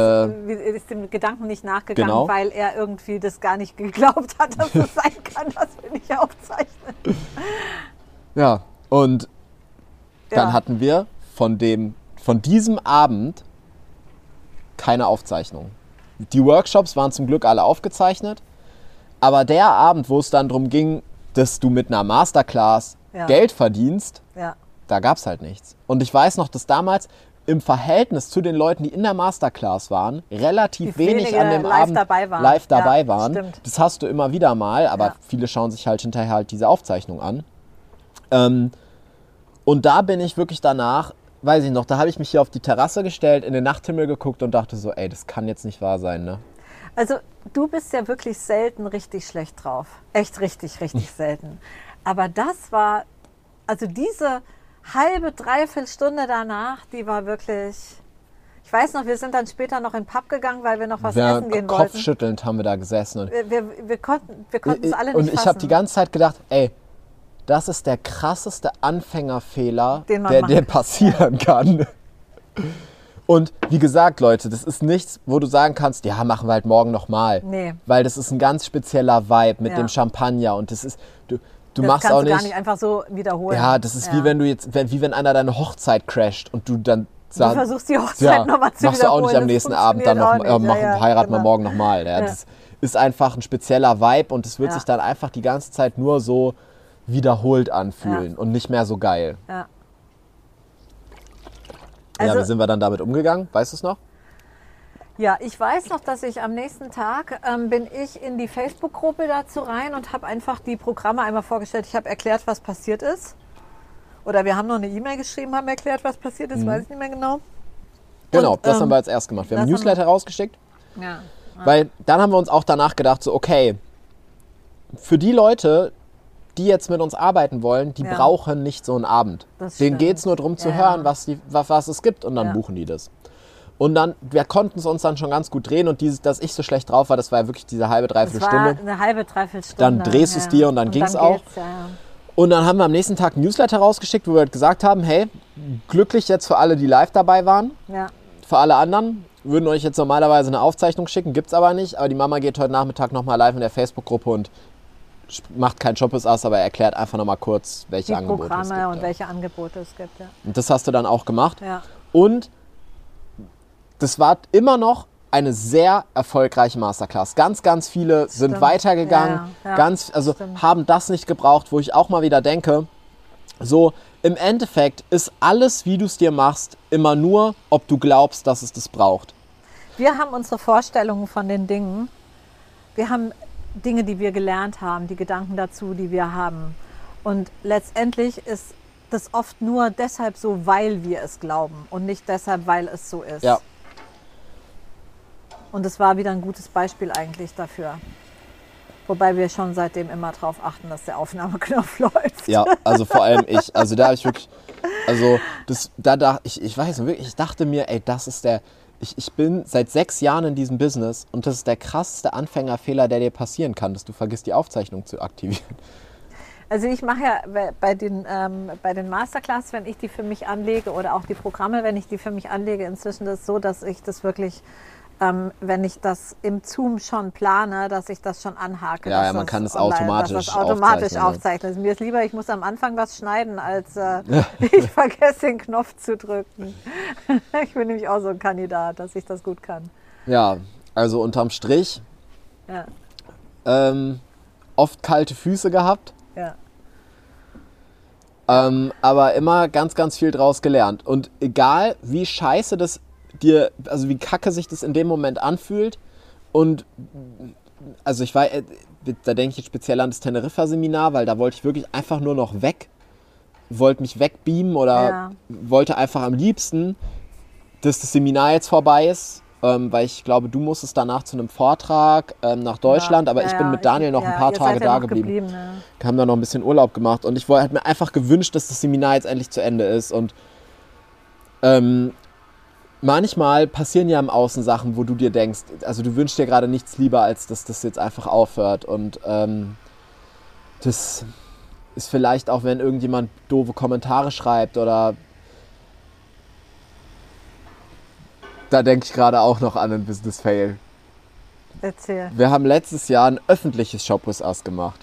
Wie- ist dem Gedanken nicht nachgegangen, Genau. weil er irgendwie das gar nicht geglaubt hat, dass es sein kann, dass wir nicht aufzeichnen. Ja, und dann Ja. hatten wir von, dem, von diesem Abend keine Aufzeichnung. Die Workshops waren zum Glück alle aufgezeichnet, aber der Abend, wo es dann darum ging, dass du mit einer Masterclass Ja. Geld verdienst, Ja. da gab es halt nichts. Und ich weiß noch, dass damals im Verhältnis zu den Leuten, die in der Masterclass waren, relativ Wie wenig an dem live Abend dabei waren. live dabei Ja, waren. stimmt. Das hast du immer wieder mal, aber viele schauen sich halt hinterher halt diese Aufzeichnung an. Ähm, und da bin ich wirklich danach, weiß ich noch, da habe ich mich hier auf die Terrasse gestellt, in den Nachthimmel geguckt und dachte so, ey, das kann jetzt nicht wahr sein, ne? Also du bist ja wirklich selten richtig schlecht drauf. Echt richtig, richtig selten. Aber das war, also diese halbe, dreiviertel Stunde danach, die war wirklich. Ich weiß noch, wir sind dann später noch in den Pub gegangen, weil wir noch was wir, essen gehen wollten. kopfschüttelnd haben wir da gesessen. Und Wir, wir, wir konnten wir es alle nicht und ich habe die ganze Zeit gedacht, ey, das ist der krasseste Anfängerfehler, der macht. dir passieren kann. Und wie gesagt, Leute, das ist nichts, wo du sagen kannst, ja, machen wir halt morgen nochmal. Nee. Weil das ist ein ganz spezieller Vibe mit Ja. dem Champagner und das ist, du, du das machst kannst auch du nicht, gar nicht einfach so wiederholen. ja, das ist wie wenn du jetzt, wie wenn einer deine Hochzeit crasht und du dann Du sagst, versuchst die Hochzeit ja, nochmal zu machst du auch nicht wiederholen, am das nächsten Abend, dann noch, äh, mach. Ja, ja, heiraten wir genau. morgen nochmal. Ja. Ja. Das ist einfach ein spezieller Vibe und es wird Ja. sich dann einfach die ganze Zeit nur so wiederholt anfühlen Ja. und nicht mehr so geil. Ja. ja, Also- wie sind wir dann damit umgegangen? Weißt du es noch? Ja, ich weiß noch, dass ich am nächsten Tag ähm, bin ich in die Facebook-Gruppe dazu rein und habe einfach die Programme einmal vorgestellt. Ich habe erklärt, was passiert ist. Oder wir haben noch eine E-Mail geschrieben, haben erklärt, was passiert ist, weiß ich nicht mehr genau. Genau, Und, das ähm, haben wir als erst gemacht. Wir haben Newsletter rausgeschickt, Ja. weil dann haben wir uns auch danach gedacht, so okay, für die Leute, die jetzt mit uns arbeiten wollen, die Ja. brauchen nicht so einen Abend. Das Denen geht es nur darum zu Ja, hören, was, die, was, was es gibt und dann Ja. buchen die das. Und dann, wir konnten es uns dann schon ganz gut drehen und dieses, dass ich so schlecht drauf war, das war ja wirklich diese halbe, dreiviertel Es war Stunde. eine halbe, dreiviertel Stunde. Dann drehst du es dir und dann ging's auch. geht's, Ja, ja. Und dann haben wir am nächsten Tag ein Newsletter rausgeschickt, wo wir halt gesagt haben, hey, glücklich jetzt für alle, die live dabei waren. ja. Für alle anderen würden euch jetzt normalerweise eine Aufzeichnung schicken, gibt's aber nicht. Aber die Mama geht heute Nachmittag nochmal live in der Facebook-Gruppe und macht kein Shoppes aus, aber erklärt einfach nochmal kurz, welche Die Angebote es Programme gibt. und ja. welche Angebote es gibt. Ja. Und das hast du dann auch gemacht. Ja. Und das war immer noch eine sehr erfolgreiche Masterclass. Ganz, ganz viele sind Stimmt. weitergegangen, Ja, ja, ja. ganz, also Stimmt. haben das nicht gebraucht, wo ich auch mal wieder denke, so im Endeffekt ist alles, wie du es dir machst, immer nur, ob du glaubst, dass es das braucht. Wir haben unsere Vorstellungen von den Dingen. Wir haben Dinge, die wir gelernt haben, die Gedanken dazu, die wir haben. Und letztendlich ist das oft nur deshalb so, weil wir es glauben und nicht deshalb, weil es so ist. Ja. Und es war wieder ein gutes Beispiel eigentlich dafür. Wobei wir schon seitdem immer darauf achten, dass der Aufnahmeknopf läuft. Ja, also vor allem ich. Also da habe ich wirklich, also das, da dachte ich, ich weiß nicht, wirklich, ich dachte mir, ey, das ist der, ich, ich bin seit sechs Jahren in diesem Business und das ist der krasseste Anfängerfehler, der dir passieren kann, dass du vergisst, die Aufzeichnung zu aktivieren. Also ich mache ja bei den, ähm, bei den Masterclass, wenn ich die für mich anlege oder auch die Programme, wenn ich die für mich anlege, inzwischen das so, dass ich das wirklich ähm, wenn ich das im Zoom schon plane, dass ich das schon anhake. Ja, ja man kann es automatisch, das automatisch aufzeichnen. Also mir ist lieber, ich muss am Anfang was schneiden, als äh, ich vergesse den Knopf zu drücken. ich bin nämlich auch so ein Kandidat, dass ich das gut kann. Ja, also unterm Strich ja. ähm, oft kalte Füße gehabt. Ja. Ähm, aber immer ganz, ganz viel draus gelernt. Und egal, wie scheiße das dir, also wie kacke sich das in dem Moment anfühlt. Und also ich war, äh, da denke ich jetzt speziell an das Teneriffa-Seminar, weil da wollte ich wirklich einfach nur noch weg, wollte mich wegbeamen oder ja. wollte einfach am liebsten, dass das Seminar jetzt vorbei ist, ähm, weil ich glaube, du musstest danach zu einem Vortrag ähm, nach Deutschland, ja, aber ja, ich bin mit Daniel noch ein paar Tage da geblieben. geblieben ne? Haben da noch ein bisschen Urlaub gemacht und ich wollte mir einfach gewünscht, dass das Seminar jetzt endlich zu Ende ist und ähm, manchmal passieren ja im Außen Sachen, wo du dir denkst, also du wünschst dir gerade nichts lieber, als dass das jetzt einfach aufhört. Und ähm, das ist vielleicht auch, wenn irgendjemand doofe Kommentare schreibt oder da denke ich gerade auch noch an einen Business Fail. Erzähl. Wir haben letztes Jahr ein öffentliches Shop with Us gemacht.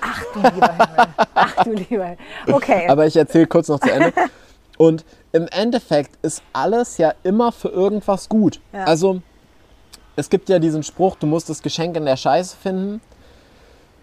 Ach du lieber Himmel. Ach du lieber Himmel. Okay. Aber ich erzähle kurz noch zu Ende. Und im Endeffekt ist alles ja immer für irgendwas gut. Ja. Also es gibt ja diesen Spruch, du musst das Geschenk in der Scheiße finden.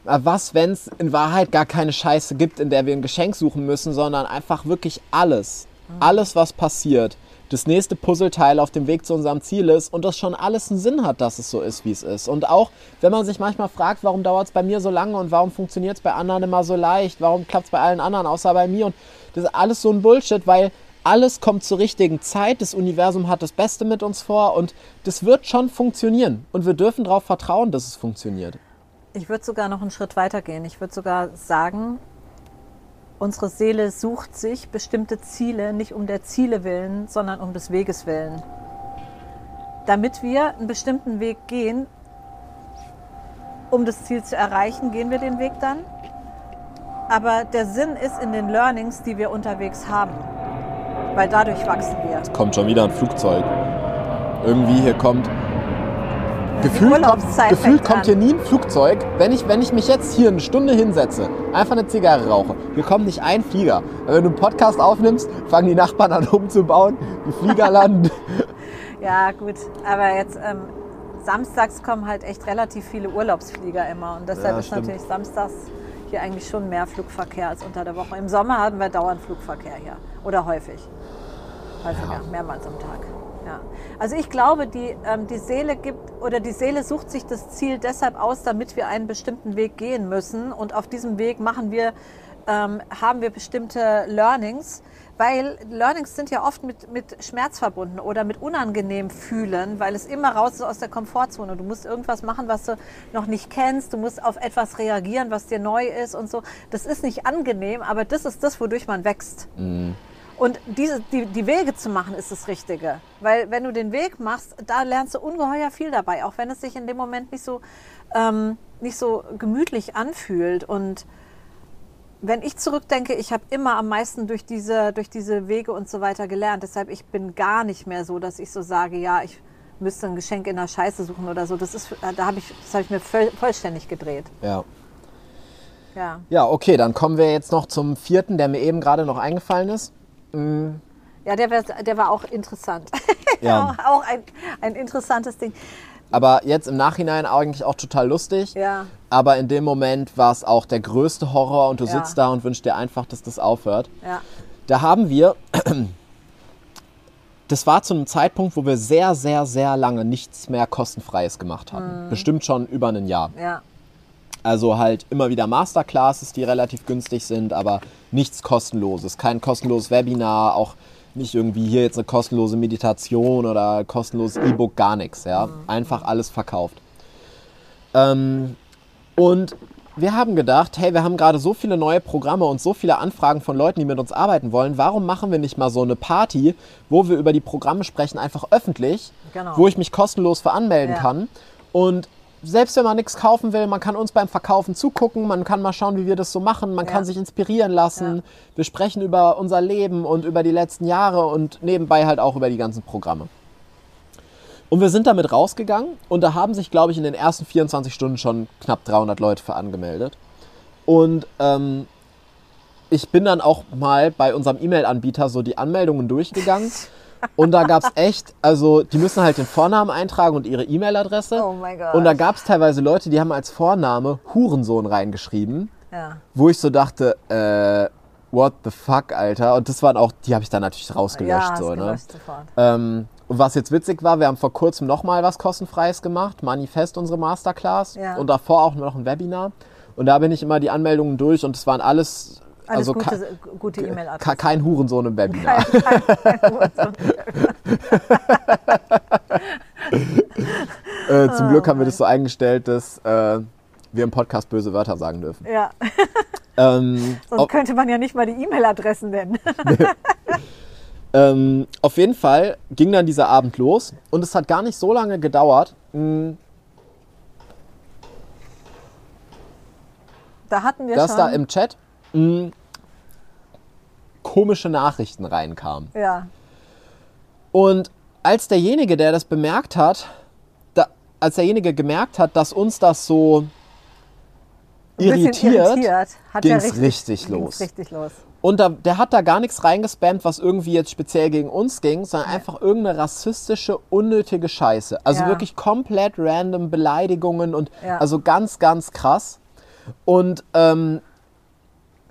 Was, wenn es in Wahrheit gar keine Scheiße gibt, in der wir ein Geschenk suchen müssen, sondern einfach wirklich alles, mhm. alles, was passiert, das nächste Puzzleteil auf dem Weg zu unserem Ziel ist und das schon alles einen Sinn hat, dass es so ist, wie es ist. Und auch, wenn man sich manchmal fragt, warum dauert es bei mir so lange und warum funktioniert es bei anderen immer so leicht, warum klappt es bei allen anderen außer bei mir und das ist alles so ein Bullshit, weil alles kommt zur richtigen Zeit, das Universum hat das Beste mit uns vor und das wird schon funktionieren und wir dürfen darauf vertrauen, dass es funktioniert. Ich würde sogar noch einen Schritt weiter gehen. Ich würde sogar sagen, unsere Seele sucht sich bestimmte Ziele nicht um der Ziele willen, sondern um des Weges willen. Damit wir einen bestimmten Weg gehen, um das Ziel zu erreichen, gehen wir den Weg dann. Aber der Sinn ist in den Learnings, die wir unterwegs haben weil dadurch wachsen wir. Es kommt schon wieder ein Flugzeug. Irgendwie hier kommt. Gefühlt, kommt, gefühlt kommt hier nie ein Flugzeug. Wenn ich, wenn ich mich jetzt hier eine Stunde hinsetze, einfach eine Zigarre rauche, hier kommt nicht ein Flieger. Wenn du einen Podcast aufnimmst, fangen die Nachbarn an umzubauen, die Flieger landen. ja, gut. Aber jetzt ähm, samstags kommen halt echt relativ viele Urlaubsflieger immer. Und deshalb ja, ist stimmt. natürlich samstags hier eigentlich schon mehr Flugverkehr als unter der Woche. Im Sommer haben wir dauernd Flugverkehr hier. Oder häufig. Häufiger, ja. mehrmals am Tag. Ja. Also ich glaube, die, ähm, die Seele gibt oder die Seele sucht sich das Ziel deshalb aus, damit wir einen bestimmten Weg gehen müssen. Und auf diesem Weg machen wir, ähm, haben wir bestimmte Learnings, weil Learnings sind ja oft mit, mit Schmerz verbunden oder mit unangenehm fühlen, weil es immer raus ist aus der Komfortzone. Du musst irgendwas machen, was du noch nicht kennst. Du musst auf etwas reagieren, was dir neu ist und so. Das ist nicht angenehm, aber das ist das, wodurch man wächst. Mhm. Und diese, die, die Wege zu machen, ist das Richtige. Weil wenn du den Weg machst, da lernst du ungeheuer viel dabei, auch wenn es sich in dem Moment nicht so, ähm, nicht so gemütlich anfühlt. Und wenn ich zurückdenke, ich habe immer am meisten durch diese, durch diese Wege und so weiter gelernt. Deshalb, ich bin gar nicht mehr so, dass ich so sage, ja, ich müsste ein Geschenk in der Scheiße suchen oder so. Das ist, da habe ich, das habe ich mir voll, vollständig gedreht. Ja. Ja. Ja, okay, dann kommen wir jetzt noch zum vierten, der mir eben gerade noch eingefallen ist. Mhm. Ja, der, wär, der war auch interessant. Ja. auch ein, ein interessantes Ding. Aber jetzt im Nachhinein eigentlich auch total lustig. Ja. Aber in dem Moment war es auch der größte Horror und du ja. sitzt da und wünschst dir einfach, dass das aufhört. Ja. Da haben wir, das war zu einem Zeitpunkt, wo wir sehr, sehr, sehr lange nichts mehr kostenfreies gemacht hatten. Mhm. Bestimmt schon über ein Jahr. Ja. Also halt immer wieder Masterclasses, die relativ günstig sind, aber nichts kostenloses. Kein kostenloses Webinar, auch nicht irgendwie hier jetzt eine kostenlose Meditation oder kostenloses E-Book, gar nichts. Ja? Einfach alles verkauft. Ähm, und wir haben gedacht, hey, wir haben gerade so viele neue Programme und so viele Anfragen von Leuten, die mit uns arbeiten wollen. Warum machen wir nicht mal so eine Party, wo wir über die Programme sprechen, einfach öffentlich, Genau. wo ich mich kostenlos für anmelden Ja. kann? Und selbst wenn man nichts kaufen will, man kann uns beim Verkaufen zugucken, man kann mal schauen, wie wir das so machen, man Ja. kann sich inspirieren lassen. Ja. Wir sprechen über unser Leben und über die letzten Jahre und nebenbei halt auch über die ganzen Programme. Und wir sind damit rausgegangen und da haben sich, glaube ich, in den ersten 24 Stunden schon knapp 300 Leute für angemeldet. Und ähm, ich bin dann auch mal bei unserem E-Mail-Anbieter so die Anmeldungen durchgegangen. Und da gab es echt, also die müssen halt den Vornamen eintragen und ihre E-Mail-Adresse. Oh mein Gott. Und da gab es teilweise Leute, die haben als Vorname Hurensohn reingeschrieben, Ja. wo ich so dachte, äh, what the fuck, Alter. Und das waren auch, die habe ich dann natürlich Ja, rausgelöscht. hast so, ne? Ähm, und was jetzt witzig war, wir haben vor kurzem nochmal was kostenfreies gemacht, Manifest, unsere Masterclass. Ja. Und davor auch noch ein Webinar. Und da bin ich immer die Anmeldungen durch und es waren alles, Alles also gute, gute E-Mail-Adresse. kein Hurensohn im Webinar. Äh, zum Glück haben wir das so eingestellt, dass äh, wir im Podcast böse Wörter sagen dürfen. Ja, Ähm, sonst könnte man ja nicht mal die E-Mail-Adressen nennen. ähm, auf jeden Fall ging dann dieser Abend los und es hat gar nicht so lange gedauert. Mh, Da hatten wir dass schon. da im Chat mh, komische Nachrichten reinkamen. ja, Und als derjenige, der das bemerkt hat, da, als derjenige gemerkt hat, dass uns das so irritiert, irritiert ja ging's richtig ging's los. richtig los. und da, der hat da gar nichts reingespammt, was irgendwie jetzt speziell gegen uns ging, sondern einfach irgendeine rassistische, unnötige Scheiße. Also Ja. wirklich komplett random Beleidigungen und Ja. also ganz, ganz krass. Und ähm,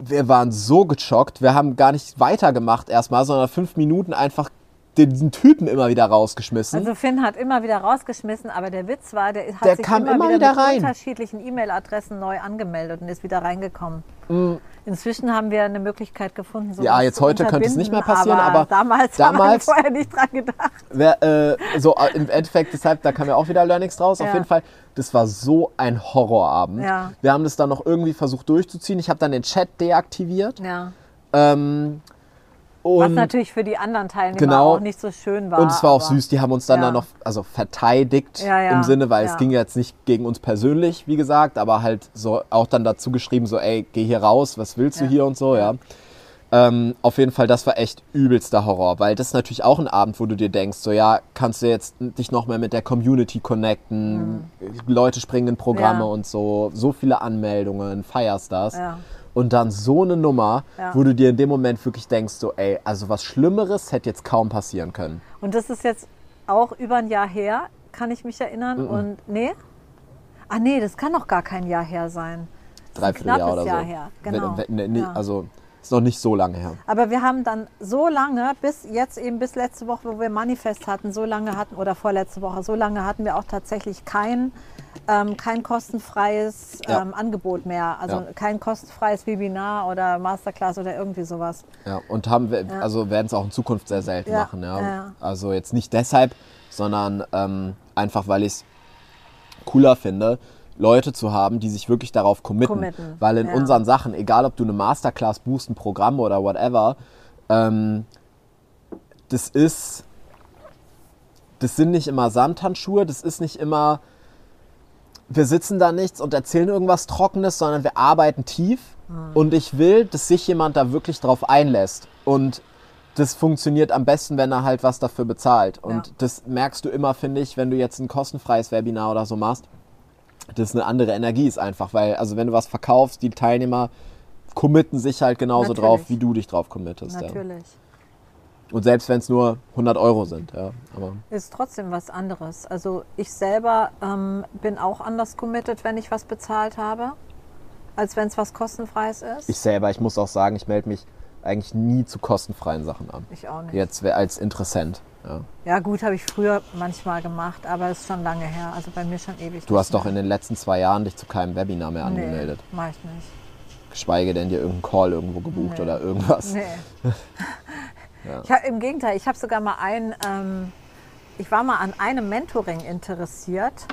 wir waren so geschockt. Wir haben gar nicht weitergemacht erstmal, sondern fünf Minuten einfach diesen Typen immer wieder rausgeschmissen. Also Finn hat immer wieder rausgeschmissen, aber der Witz war, der hat Der sich kam immer, immer wieder, wieder mit rein. unterschiedlichen E-Mail-Adressen neu angemeldet und ist wieder reingekommen. Mm. Inzwischen haben wir eine Möglichkeit gefunden, so Ja, jetzt heute könnte es nicht mehr passieren, aber damals, haben wir damals- vorher nicht dran gedacht. Wer, äh, so äh, im Endeffekt, deshalb, da kamen ja auch wieder Learnings draus. Auf Ja. jeden Fall, das war so ein Horrorabend. Ja. Wir haben das dann noch irgendwie versucht durchzuziehen. Ich habe dann den Chat deaktiviert. Ja. Ähm, Was und, natürlich für die anderen Teilnehmer Genau. auch nicht so schön war. und es war auch süß, die haben uns dann Ja. da noch also verteidigt Ja, ja. im Sinne, weil es ging jetzt nicht gegen uns persönlich, wie gesagt, aber halt so auch dann dazu geschrieben, so ey, geh hier raus, was willst du hier und so, ja. Ähm, auf jeden Fall, das war echt übelster Horror, weil das ist natürlich auch ein Abend, wo du dir denkst, so ja, kannst du jetzt dich noch mehr mit der Community connecten, Leute springen in Programme Mhm. Und so, so viele Anmeldungen, feierst das. Ja. Und dann so eine Nummer, Ja. wo du dir in dem Moment wirklich denkst, so ey, also was Schlimmeres hätte jetzt kaum passieren können. Und das ist jetzt auch über ein Jahr her, kann ich mich erinnern. Und nee? Ah nee, das kann noch gar kein Jahr her sein. Dreiviertel knappes Jahr oder Jahr so. her, Wenn- genau. wenn- ne, nee, Ja. Also ist noch nicht so lange her. Aber wir haben dann so lange, bis jetzt eben bis letzte Woche, wo wir Manifest hatten, so lange hatten, oder vorletzte Woche, so lange hatten wir auch tatsächlich kein, ähm, kein kostenfreies Ja. ähm, Angebot mehr. Also Ja. kein kostenfreies Webinar oder Masterclass oder irgendwie sowas. Ja, und haben wir, also werden es auch in Zukunft sehr selten Ja, machen. Ja. ja. Also jetzt nicht deshalb, sondern ähm, einfach, weil ich es cooler finde, Leute zu haben, die sich wirklich darauf committen. Committen, Weil in ja. unseren Sachen, egal ob du eine Masterclass buchst, ein Programm oder whatever, ähm, das ist, das sind nicht immer Samthandschuhe, das ist nicht immer, wir sitzen da nichts und erzählen irgendwas Trockenes, sondern wir arbeiten tief. Hm. Und ich will, dass sich jemand da wirklich drauf einlässt. Und das funktioniert am besten, wenn er halt was dafür bezahlt. Und Ja. das merkst du immer, finde ich, wenn du jetzt ein kostenfreies Webinar oder so machst, dass eine andere Energie ist einfach. Weil, also wenn du was verkaufst, die Teilnehmer committen sich halt genauso Natürlich. drauf, wie du dich drauf committest. Ja. Und selbst wenn es nur 100 Euro sind. Ja. Aber Ist trotzdem was anderes. Also ich selber ähm, bin auch anders committed, wenn ich was bezahlt habe, als wenn es was kostenfreies ist. ich selber, ich muss auch sagen, ich melde mich eigentlich nie zu kostenfreien Sachen an. Ich auch nicht. Jetzt als Interessent. Ja. Ja, gut, habe ich früher manchmal gemacht, aber ist schon lange her. Also bei mir schon ewig. Du hast doch mehr. in den letzten zwei Jahren dich zu keinem Webinar mehr Nee, angemeldet. mach ich nicht. Geschweige denn dir irgendeinen Call irgendwo gebucht Nee. oder irgendwas. Nee. ich hab, Im Gegenteil, ich habe sogar mal ein, ähm, ich war mal an einem Mentoring interessiert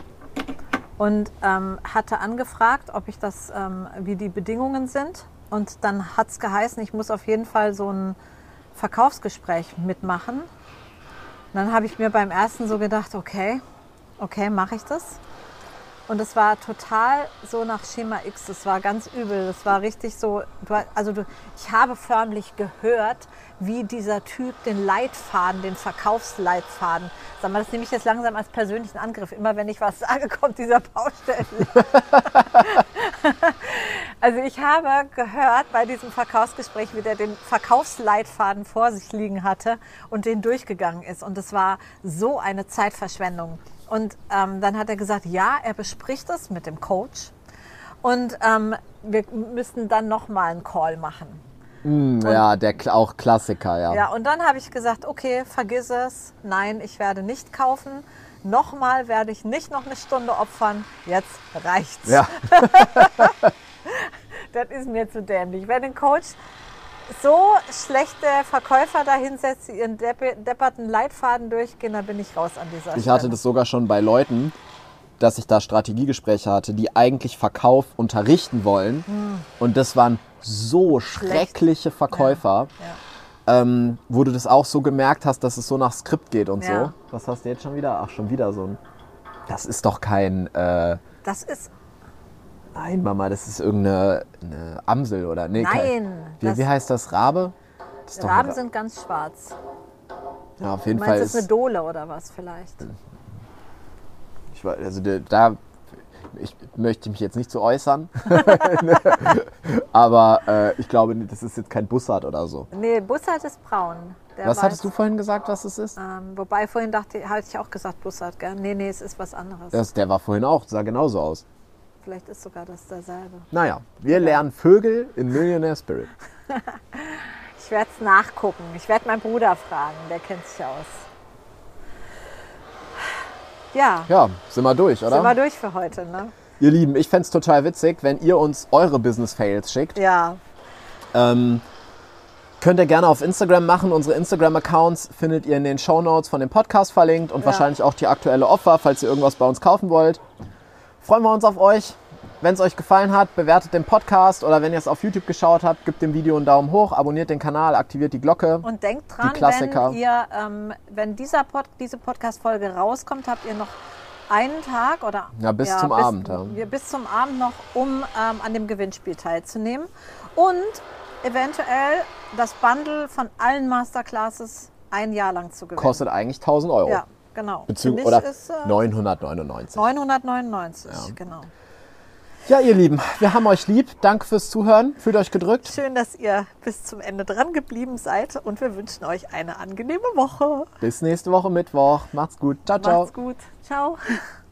und ähm, hatte angefragt, ob ich das, ähm, wie die Bedingungen sind. Und dann hat es geheißen, ich muss auf jeden Fall so ein Verkaufsgespräch mitmachen. Und dann habe ich mir beim ersten so gedacht, okay, okay, mache ich das. Und es war total so nach Schema X. Das war ganz übel. Das war richtig so. Du, also du, ich habe förmlich gehört, wie dieser Typ den Leitfaden, den Verkaufsleitfaden. Sag mal, das nehme ich jetzt langsam als persönlichen Angriff. Immer wenn ich was sage, kommt dieser Baustelle. also ich habe gehört bei diesem Verkaufsgespräch, wie der den Verkaufsleitfaden vor sich liegen hatte und den durchgegangen ist. Und es war so eine Zeitverschwendung. Und ähm, dann hat er gesagt, ja, er bespricht es mit dem Coach und ähm, wir müssten dann nochmal einen Call machen. Hm, ja, der auch Klassiker, ja. Ja, und dann habe ich gesagt, okay, vergiss es. Nein, ich werde nicht kaufen. Nochmal werde ich nicht noch eine Stunde opfern. Jetzt reicht's. Ja. Das ist mir zu dämlich. Wenn ein Coach so schlechte Verkäufer dahinsetzt, die ihren deppe- depperten Leitfaden durchgehen, dann bin ich raus an dieser Stelle. Ich hatte das sogar schon bei Leuten, dass ich da Strategiegespräche hatte, die eigentlich Verkauf unterrichten wollen. Und das waren so schreckliche Verkäufer, Ja. ähm, wo du das auch so gemerkt hast, dass es so nach Skript geht und Ja. so. Was hast du jetzt schon wieder? Ach, schon wieder so ein. Das ist doch kein. Äh, Das ist, nein, Mama, das ist irgendeine eine Amsel oder. Nee, kein- nein. Wie, das, wie heißt das? Rabe? Das Raben eine- sind ganz schwarz. ja, auf jeden Du Fall meinst, das ist eine ist. Dole oder was vielleicht? Ich, weiß- also da. Ich möchte mich jetzt nicht zu äußern. Aber äh, ich glaube, das ist jetzt kein Bussard oder so. Nee, Bussard ist braun. Der Was weiß- hattest du vorhin gesagt, was es ist? Ähm, wobei vorhin dachte, hatte ich auch gesagt Bussard, gell? Nee, nee, es ist was anderes. Das, der war vorhin auch, sah genauso aus. Vielleicht ist sogar das derselbe. Naja, wir lernen Vögel in Millionaire Spirit. Ich werde es nachgucken. Ich werde meinen Bruder fragen, der kennt sich aus. Ja, Ja, sind wir durch, oder? sind wir durch für heute, ne? Ihr Lieben, ich fände es total witzig, wenn ihr uns eure Business-Fails schickt. Ja, Ähm, könnt ihr gerne auf Instagram machen. Unsere Instagram-Accounts findet ihr in den Shownotes von dem Podcast verlinkt und Ja. wahrscheinlich auch die aktuelle Offer, falls ihr irgendwas bei uns kaufen wollt. Freuen wir uns auf euch. Wenn es euch gefallen hat, bewertet den Podcast oder wenn ihr es auf YouTube geschaut habt, gebt dem Video einen Daumen hoch, abonniert den Kanal, aktiviert die Glocke. und denkt dran, Klassiker. wenn, ihr, ähm, wenn dieser Pod, diese Podcast-Folge rauskommt, habt ihr noch einen Tag oder Ja, bis zum bis, Abend, ja. bis zum Abend noch, um ähm, an dem Gewinnspiel teilzunehmen und eventuell das Bundle von allen Masterclasses ein Jahr lang zu gewinnen. Kostet eigentlich 1000 Euro. Ja, genau. Mich oder ist, äh, 999. 999, Ja. genau. Ja, ihr Lieben, wir haben euch lieb. Danke fürs Zuhören. Fühlt euch gedrückt. Schön, dass ihr bis zum Ende dran geblieben seid und wir wünschen euch eine angenehme Woche. Bis nächste Woche Mittwoch. Macht's gut. Ciao, ciao. Macht's gut. Ciao.